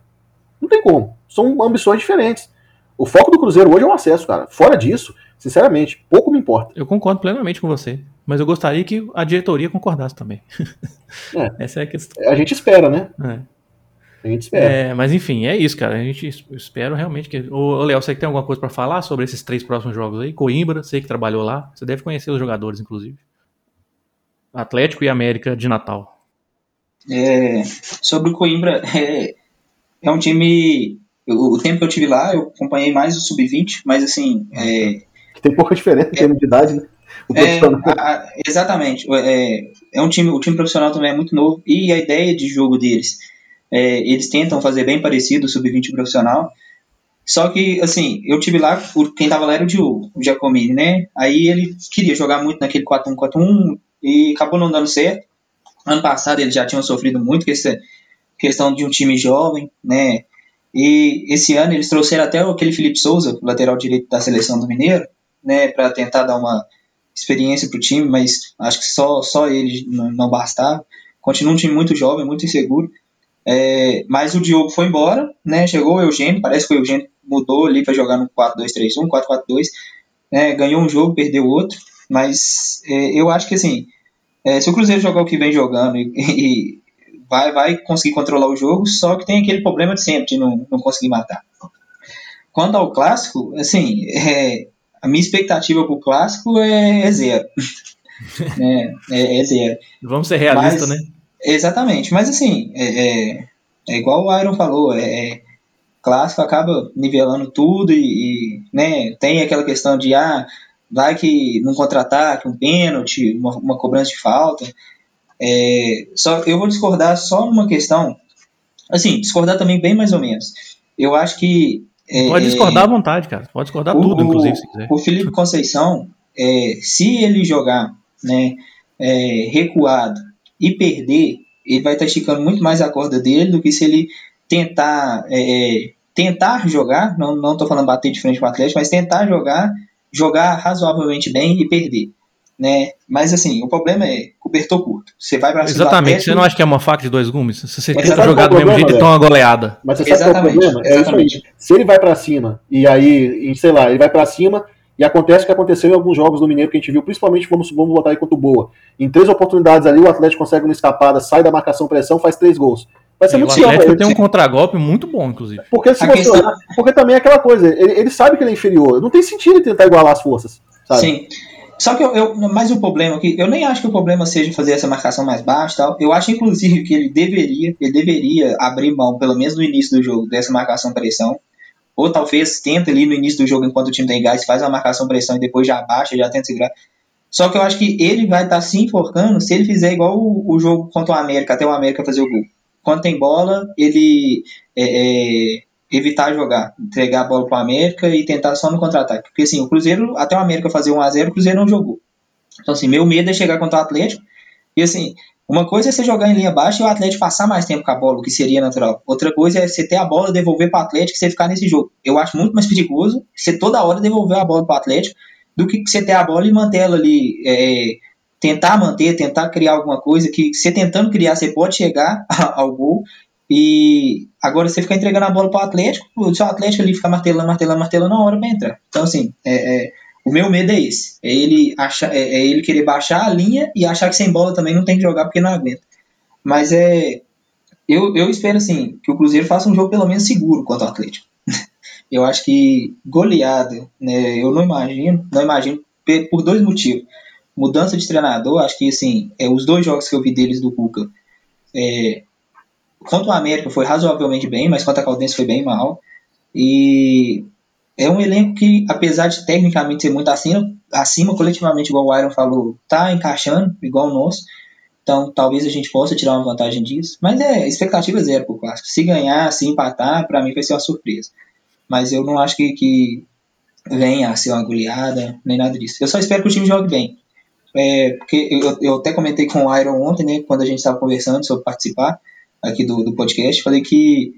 Não tem como. São ambições diferentes. O foco do Cruzeiro hoje é o acesso, cara. Fora disso, sinceramente, pouco me importa. Eu concordo plenamente com você. Mas eu gostaria que a diretoria concordasse também. É. Essa é a questão. A gente espera, né? É. A gente espera. É, mas enfim, é isso, cara. A gente es- eu espero realmente que. Ô, Léo, você que tem alguma coisa pra falar sobre esses três próximos jogos aí? Coimbra, sei que trabalhou lá. Você deve conhecer os jogadores, inclusive. Atlético e América de Natal. É, sobre o Coimbra, é, é um time. O, o tempo que eu tive lá, eu acompanhei mais o Sub-20, mas assim. É, Que tem pouca diferença em termos de idade, né? É, a- exatamente. É, é um time, o time profissional também é muito novo e a ideia de jogo deles, é, eles tentam fazer bem parecido o Sub-20 profissional. Só que, assim, eu tive lá, por- quem tava lá era o Diogo, o Giacomini, né? Aí ele queria jogar muito naquele 4-1-4-1 e acabou não dando certo. Ano passado eles já tinham sofrido muito com essa questão de um time jovem, né? E esse ano eles trouxeram até aquele Felipe Souza, lateral direito da seleção do Mineiro, né? Para tentar dar uma experiência pro time, mas acho que só, só ele não, não bastava. Continua um time muito jovem, muito inseguro. É, mas o Diogo foi embora, né? Chegou o Eugênio, parece que o Eugênio mudou ali para jogar no 4-2-3-1, 4-4-2, né? Ganhou um jogo, perdeu outro, mas é, eu acho que assim, é, se o Cruzeiro jogar o que vem jogando e, e vai, vai conseguir controlar o jogo, só que tem aquele problema de sempre de não, não conseguir matar. quanto ao clássico, assim, é, a minha expectativa pro clássico é, é zero. é, é, é, zero. Vamos ser realistas, né? Exatamente, mas assim, é, é, é, igual o Iron falou, é, clássico acaba nivelando tudo e, e, né, tem aquela questão de ah, vai que num contra-ataque, um pênalti, uma, uma, cobrança de falta. É, só eu vou discordar só numa questão, assim, discordar também bem mais ou menos. Eu acho que é, pode discordar à vontade, cara. Pode discordar o, tudo, inclusive, se quiser. O Felipe Conceição, é, se ele jogar né, é, recuado e perder, ele vai estar esticando muito mais a corda dele do que se ele tentar é, é tentar jogar, não não estou falando bater de frente com o Atlético, mas tentar jogar, jogar razoavelmente bem e perder. Né? Mas assim, o problema é cobertor curto. Você vai para cima Exatamente, você não acha que é uma faca de dois gumes? Se você tenta jogar do mesmo jeito, então uma goleada. Mas você sabe qual é o problema? É isso aí. Se ele vai para cima e aí, sei lá, ele vai para cima e acontece o que aconteceu em alguns jogos do Mineiro que a gente viu, principalmente vamos, vamos botar aí contra o Boa. Em três oportunidades ali, o Atlético consegue uma escapada, sai da marcação pressão, faz três gols. Vai ser e muito o Atlético tem um contragolpe muito bom, inclusive. Porque, se você, questão... porque também é aquela coisa, ele, ele, sabe que ele é inferior. Não tem sentido ele tentar igualar as forças. Sabe? Sim. Só que eu, eu, mais o problema aqui, eu nem acho que o problema seja fazer essa marcação mais baixa tal. Eu acho, inclusive, que ele deveria, ele deveria abrir mão, pelo menos no início do jogo, dessa marcação pressão ou talvez tenta ali no início do jogo, enquanto o time tem gás, faz uma marcação pressão e depois já abaixa, já tenta segurar. Só que eu acho que ele vai estar tá se enforcando se ele fizer igual o, o, jogo contra o América, até o América fazer o gol. Quando tem bola, ele é, é, evitar jogar, entregar a bola para o América e tentar só no contra-ataque. Porque assim, o Cruzeiro, até o América fazer 1x0, o Cruzeiro não jogou. Então assim, meu medo é chegar contra o Atlético e assim, uma coisa é você jogar em linha baixa e o Atlético passar mais tempo com a bola, o que seria natural. Outra coisa é você ter a bola, devolver para o Atlético e você ficar nesse jogo. Eu acho muito mais perigoso você toda hora devolver a bola para o Atlético do que você ter a bola e manter ela ali. É, tentar manter, tentar criar alguma coisa que você tentando criar, você pode chegar ao gol. E agora você ficar entregando a bola para o Atlético, o seu Atlético ali fica martelando, martelando, martelando na hora para entrar. Então, assim, é, é o meu medo é esse. É ele, achar, é, é, ele querer baixar a linha e achar que sem bola também não tem que jogar porque não aguenta. Mas é. Eu, eu espero assim, que o Cruzeiro faça um jogo pelo menos seguro contra o Atlético. eu acho que goleada, né, eu não imagino, não imagino por dois motivos. Mudança de treinador, acho que assim, é, os dois jogos que eu vi deles do Cuca, é, contra o América foi razoavelmente bem, mas contra a Caldense foi bem mal. E é um elenco que, apesar de tecnicamente ser muito acima, acima coletivamente, igual o Iron falou, tá encaixando, igual o nosso. Então, talvez a gente possa tirar uma vantagem disso. Mas é expectativa zero pro clássico. Se ganhar, se empatar, para mim vai ser uma surpresa. Mas eu não acho que, que venha a ser uma goleada, nem nada disso. Eu só espero que o time jogue bem. É, porque eu, eu até comentei com o Iron ontem, né, quando a gente estava conversando sobre participar aqui do, do podcast, falei que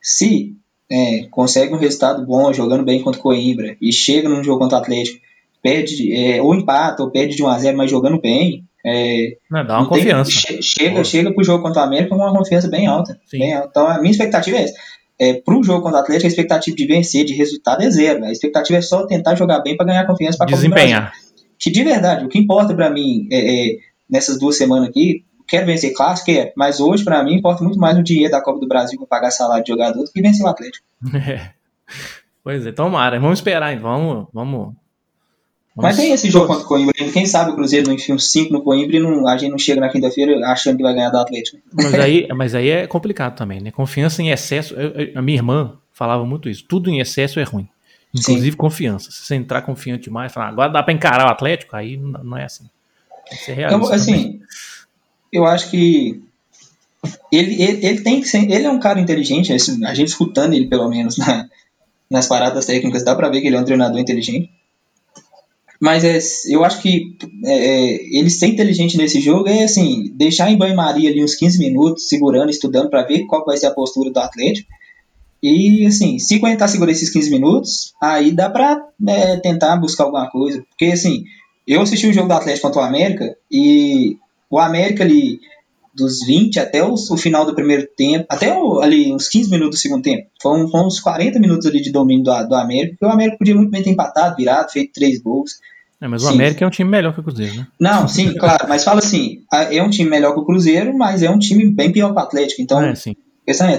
se é, consegue um resultado bom jogando bem contra o Coimbra e chega num jogo contra o Atlético, perde é, ou empata ou perde de 1 a 0 mas jogando bem. É, não, dá uma confiança. Tem, chega, chega pro jogo contra o América com uma confiança bem alta, bem alta. Então a minha expectativa é essa. É, pro jogo contra o Atlético, a expectativa de vencer, de resultado é zero. A expectativa é só tentar jogar bem para ganhar confiança para desempenhar. Que de verdade, o que importa para mim é, é, nessas duas semanas aqui quero vencer clássico, quero, mas hoje para mim importa muito mais o dinheiro da Copa do Brasil para pagar salário de jogador do que vencer o Atlético. É. Pois é, tomara, vamos esperar, então, vamos, vamos, Mas tem esse jogo contra o Coimbra, quem sabe o Cruzeiro não enfia uns 5 no Coimbra e não, a gente não chega na quinta-feira achando que vai ganhar do Atlético. Mas aí, mas aí é complicado também, né? Confiança em excesso, eu, eu, a minha irmã falava muito isso, tudo em excesso é ruim. Inclusive Sim. confiança. Se você entrar confiante demais, falar, agora dá para encarar o Atlético, aí não, é assim. Então, assim, também eu acho que ele, ele, ele tem que ser. Ele é um cara inteligente, a gente escutando ele, pelo menos, na, nas paradas técnicas, dá pra ver que ele é um treinador inteligente. Mas é, eu acho que é, é ele ser inteligente nesse jogo é assim, deixar em banho-maria ali uns 15 minutos, segurando, estudando para ver qual vai ser a postura do Atlético. E assim, se aguentar segurar esses 15 minutos, aí dá pra né, tentar buscar alguma coisa. Porque assim, eu assisti o jogo do Atlético contra o América e o América ali, dos 20 até os, o final do primeiro tempo, até o, ali uns 15 minutos do segundo tempo, foram, foram uns 40 minutos ali de domínio do, do América, porque o América podia muito bem ter empatado, virado, feito três gols. É, mas sim. o América é um time melhor que o Cruzeiro, né? Não, sim, claro, mas fala assim, é um time melhor que o Cruzeiro, mas é um time bem pior que o Atlético, então... É, sim.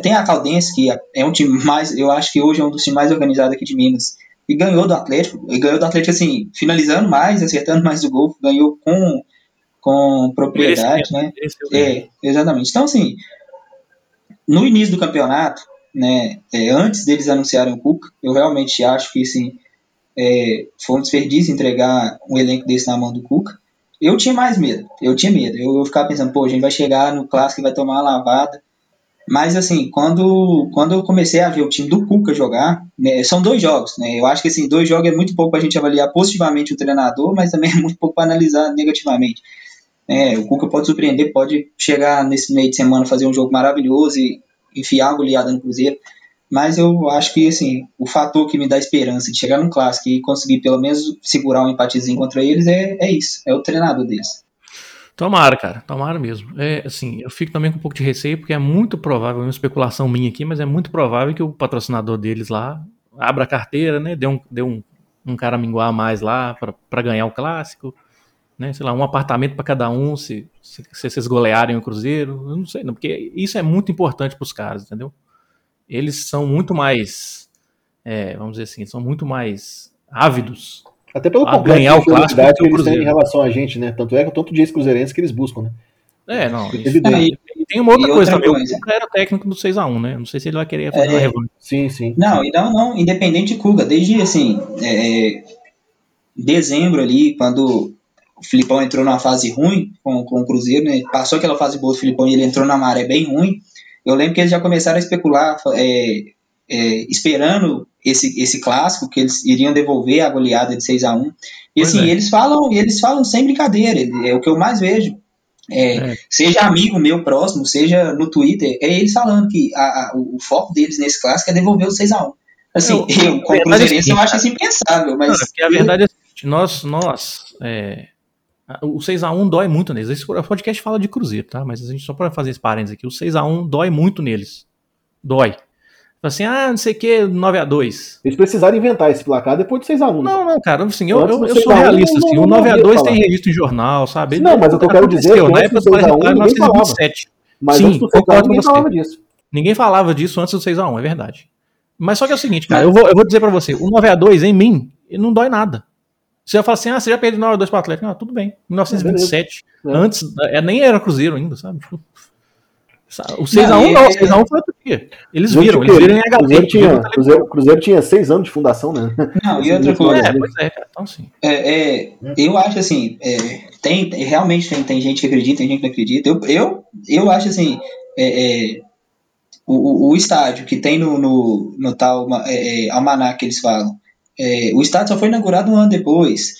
Tem a Caldense, que é um time mais, eu acho que hoje é um dos times mais organizados aqui de Minas, e ganhou do Atlético, e ganhou do Atlético assim, finalizando mais, acertando mais o gol, ganhou com, com propriedade, né? É, exatamente. Então, assim, no início do campeonato, né, é, antes deles anunciarem o Cuca, eu realmente acho que, assim, é, foi um desperdício entregar um elenco desse na mão do Cuca. Eu tinha mais medo, eu tinha medo. Eu, eu ficava pensando, pô, a gente vai chegar no clássico e vai tomar uma lavada. Mas, assim, quando, quando eu comecei a ver o time do Cuca jogar, né, são dois jogos, né? Eu acho que, assim, dois jogos é muito pouco para a gente avaliar positivamente o treinador, mas também é muito pouco para analisar negativamente. É, o Cuca pode surpreender, pode chegar nesse meio de semana fazer um jogo maravilhoso e enfiar a goleada no Cruzeiro. Mas eu acho que, assim, o fator que me dá esperança de chegar no clássico e conseguir pelo menos segurar um empatezinho contra eles é, é isso, é o treinador deles. Tomara, cara, tomara mesmo. É, assim, eu fico também com um pouco de receio, porque é muito provável, é uma especulação minha aqui, mas é muito provável que o patrocinador deles lá abra a carteira, né? Dê um, dê um, um cara minguar mais lá para ganhar o clássico, né? Sei lá, um apartamento para cada um, se, se, se vocês golearem o Cruzeiro. Eu não sei, não, porque isso é muito importante para os caras, entendeu? Eles são muito mais, é, vamos dizer assim, são muito mais ávidos até pelo complexo ganhar o clássico que eles têm em relação a gente, né? Tanto é que o tanto de ex-cruzeirense que eles buscam, né? É, não. É e, e tem uma outra coisa outra também. Coisa. O Cuca era técnico do 6x1, né? Não sei se ele vai querer fazer é, uma revanche. Sim, sim. Não, e não, não, independente de Cuca, desde assim, é, dezembro ali, quando o Filipão entrou numa fase ruim com, com o Cruzeiro, né? Passou aquela fase boa do Filipão e ele entrou na maré bem ruim. Eu lembro que eles já começaram a especular, é, é, esperando esse, esse clássico, que eles iriam devolver a goleada de 6 a 1 E assim, é. eles falam, eles falam sem brincadeira, é o que eu mais vejo. É, é. Seja amigo meu próximo, seja no Twitter, é eles falando que a, a, o, foco deles nesse clássico é devolver o 6 a 1 Assim, eu, eu como cruzeirense, eu acho isso impensável, mas... Não, a verdade é a nós, nós é, o 6x1 dói muito neles. Esse podcast fala de Cruzeiro, tá? Mas a gente só para fazer esse parênteses aqui, o 6x1 dói muito neles. Dói assim, ah, não sei o que, 9x2. Eles precisaram inventar esse placar depois de 6x1. Não, não, cara, assim, eu, eu, eu sou realista, assim, o 9x2 tem registro em jornal, sabe? Não, mas o que eu quero dizer é que na época do 6x1 ninguém falava. Mas Sim, concordo com você. Falava disso. Ninguém falava disso antes do 6x1, é verdade. Mas só que é o seguinte, cara, eu vou, eu vou dizer pra você, o 9x2 em mim, não dói nada. Você já fala assim, ah, você já perdeu 9x2 pro Atlético. Ah, tudo bem, 1927. É, antes, é, nem era Cruzeiro ainda, sabe? O 6x1 não, não, o 6x1 foi outro dia. Eles viram, eles viram em HD. Cruzeiro tinha, Cruzeiro, Cruzeiro tinha 6 anos de fundação, né? Não, e outra coisa. É, pois é, então sim. É, é, eu acho assim, é, tem, realmente tem, tem gente que acredita, tem gente que não acredita. Eu, eu, eu acho assim, é, é o, o, estádio que tem no, no, no tal é, almanac que eles falam, o estádio só foi inaugurado um ano depois.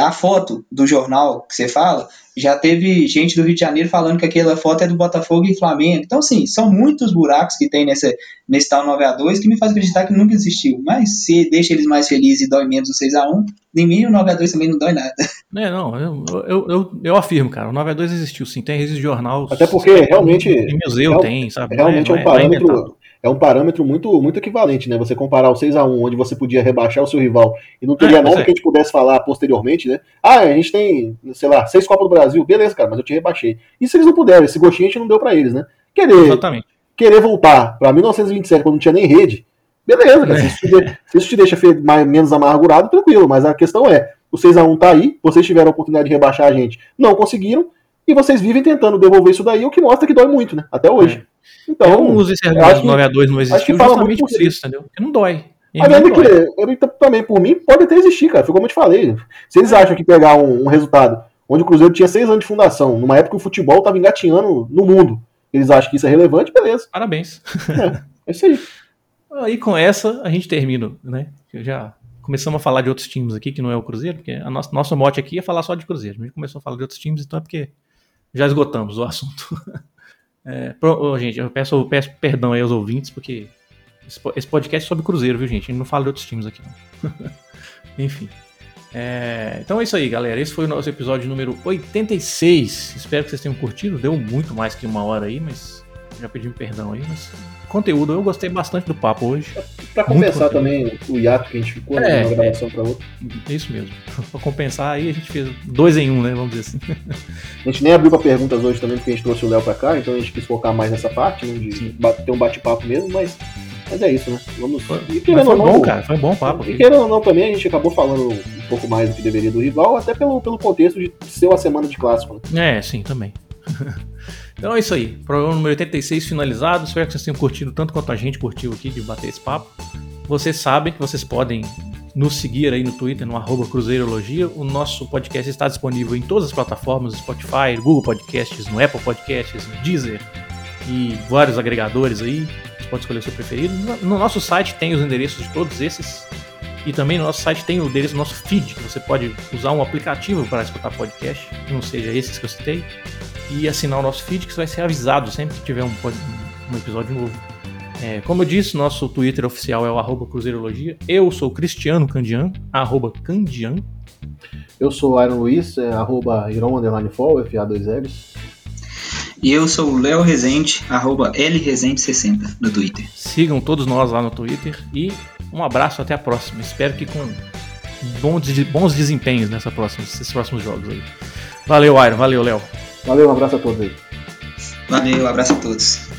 a foto do jornal que você fala já teve gente do Rio de Janeiro falando que aquela foto é do Botafogo e Flamengo. Então, sim, são muitos buracos que tem nesse, nesse tal 9x2 que me faz acreditar que nunca existiu. Mas se deixa eles mais felizes e dói menos o 6x1, em mim o 9x2 também não dói nada. É, não, eu, eu, eu, eu afirmo, cara, o 9x2 existiu sim, tem registro de jornal. Até porque realmente. Em museu tem, sabe? Realmente é, é um é parâmetro é um parâmetro muito, muito equivalente, né? Você comparar o 6 a 1 onde você podia rebaixar o seu rival e não teria é, nada é. que a gente pudesse falar posteriormente, né? Ah, a gente tem, sei lá, seis Copas do Brasil, beleza, cara, mas eu te rebaixei. E se eles não puderam, esse gostinho a gente não deu para eles, né? Querer, Exatamente. querer voltar para 1927, quando não tinha nem rede, beleza, cara. É. Se, isso te, se isso te deixa mais, menos amargurado, tranquilo, mas a questão é, o 6 a 1 tá aí, vocês tiveram a oportunidade de rebaixar a gente, não conseguiram, e vocês vivem tentando devolver isso daí, o que mostra que dói muito, né? Até hoje. É. Então, eu não uso esse argumento do 9 a 2 não existiu justamente por isso, entendeu? Porque não dói. De que, ele também, por mim, pode até existir, cara. Foi como eu te falei. Se eles acham que pegar um, um resultado onde o Cruzeiro tinha seis anos de fundação, numa época que o futebol estava engatinhando no mundo, eles acham que isso é relevante, beleza. Parabéns. É, é isso aí. Aí com essa a gente termina, né? Já começamos a falar de outros times aqui, que não é o Cruzeiro, porque a nossa, nosso mote aqui é falar só de Cruzeiro. A gente começou a falar de outros times, então é porque já esgotamos o assunto. É, pro, gente, eu peço, eu peço perdão aí aos ouvintes, porque esse podcast é sobre Cruzeiro, viu, gente? A gente não fala de outros times aqui, não. Enfim. É, então é isso aí, galera. Esse foi o nosso episódio número 86. Espero que vocês tenham curtido. Deu muito mais que uma hora aí, mas já pedimos perdão aí, mas conteúdo, eu gostei bastante do papo hoje. Pra compensar também o hiato que a gente ficou, né, É, de uma gravação pra outra. É isso mesmo. pra compensar aí, a gente fez dois em um, né? Vamos dizer assim. A gente nem abriu pra perguntas hoje também, porque a gente trouxe o Léo pra cá, então a gente quis focar mais nessa parte, né, de Sim. ter um bate-papo mesmo, mas, mas é isso, né? Vamos. Foi, E querendo foi não, bom, cara. Foi bom o papo. E querendo ou não, também a gente acabou falando um pouco mais do que deveria do rival, até pelo, pelo contexto de ser uma semana de clássico. Né? É, sim, também. então é isso aí. Programa número 86 finalizado. Espero que vocês tenham curtido tanto quanto a gente curtiu aqui de bater esse papo. Vocês sabem que vocês podem nos seguir aí no Twitter, no arroba Cruzeirologia. O nosso podcast está disponível em todas as plataformas, Spotify, Google Podcasts, no Apple Podcasts, no Deezer e vários agregadores aí. Você pode escolher o seu preferido. No- No nosso site tem os endereços de todos esses. E também no nosso site tem o endereço do nosso feed, que você pode usar um aplicativo para escutar podcast, não seja esses que eu citei, e assinar o nosso feed, que você vai ser avisado sempre que tiver um, um episódio novo. É, como eu disse, nosso Twitter oficial é o arroba Cruzeirologia. Eu sou o Cristiano Candian, arroba Candian. Eu sou o Iron Luiz, é, arroba Iron Fall, FA2Ls. E eu sou o Léo Rezende, arroba LRezende60 no Twitter. Sigam todos nós lá no Twitter e um abraço até a próxima. Espero que com bons desempenhos nessa próxima, nesses próximos jogos aí. Valeu, Iron. Valeu, Léo. Valeu, um abraço a todos aí. Valeu, abraço a todos.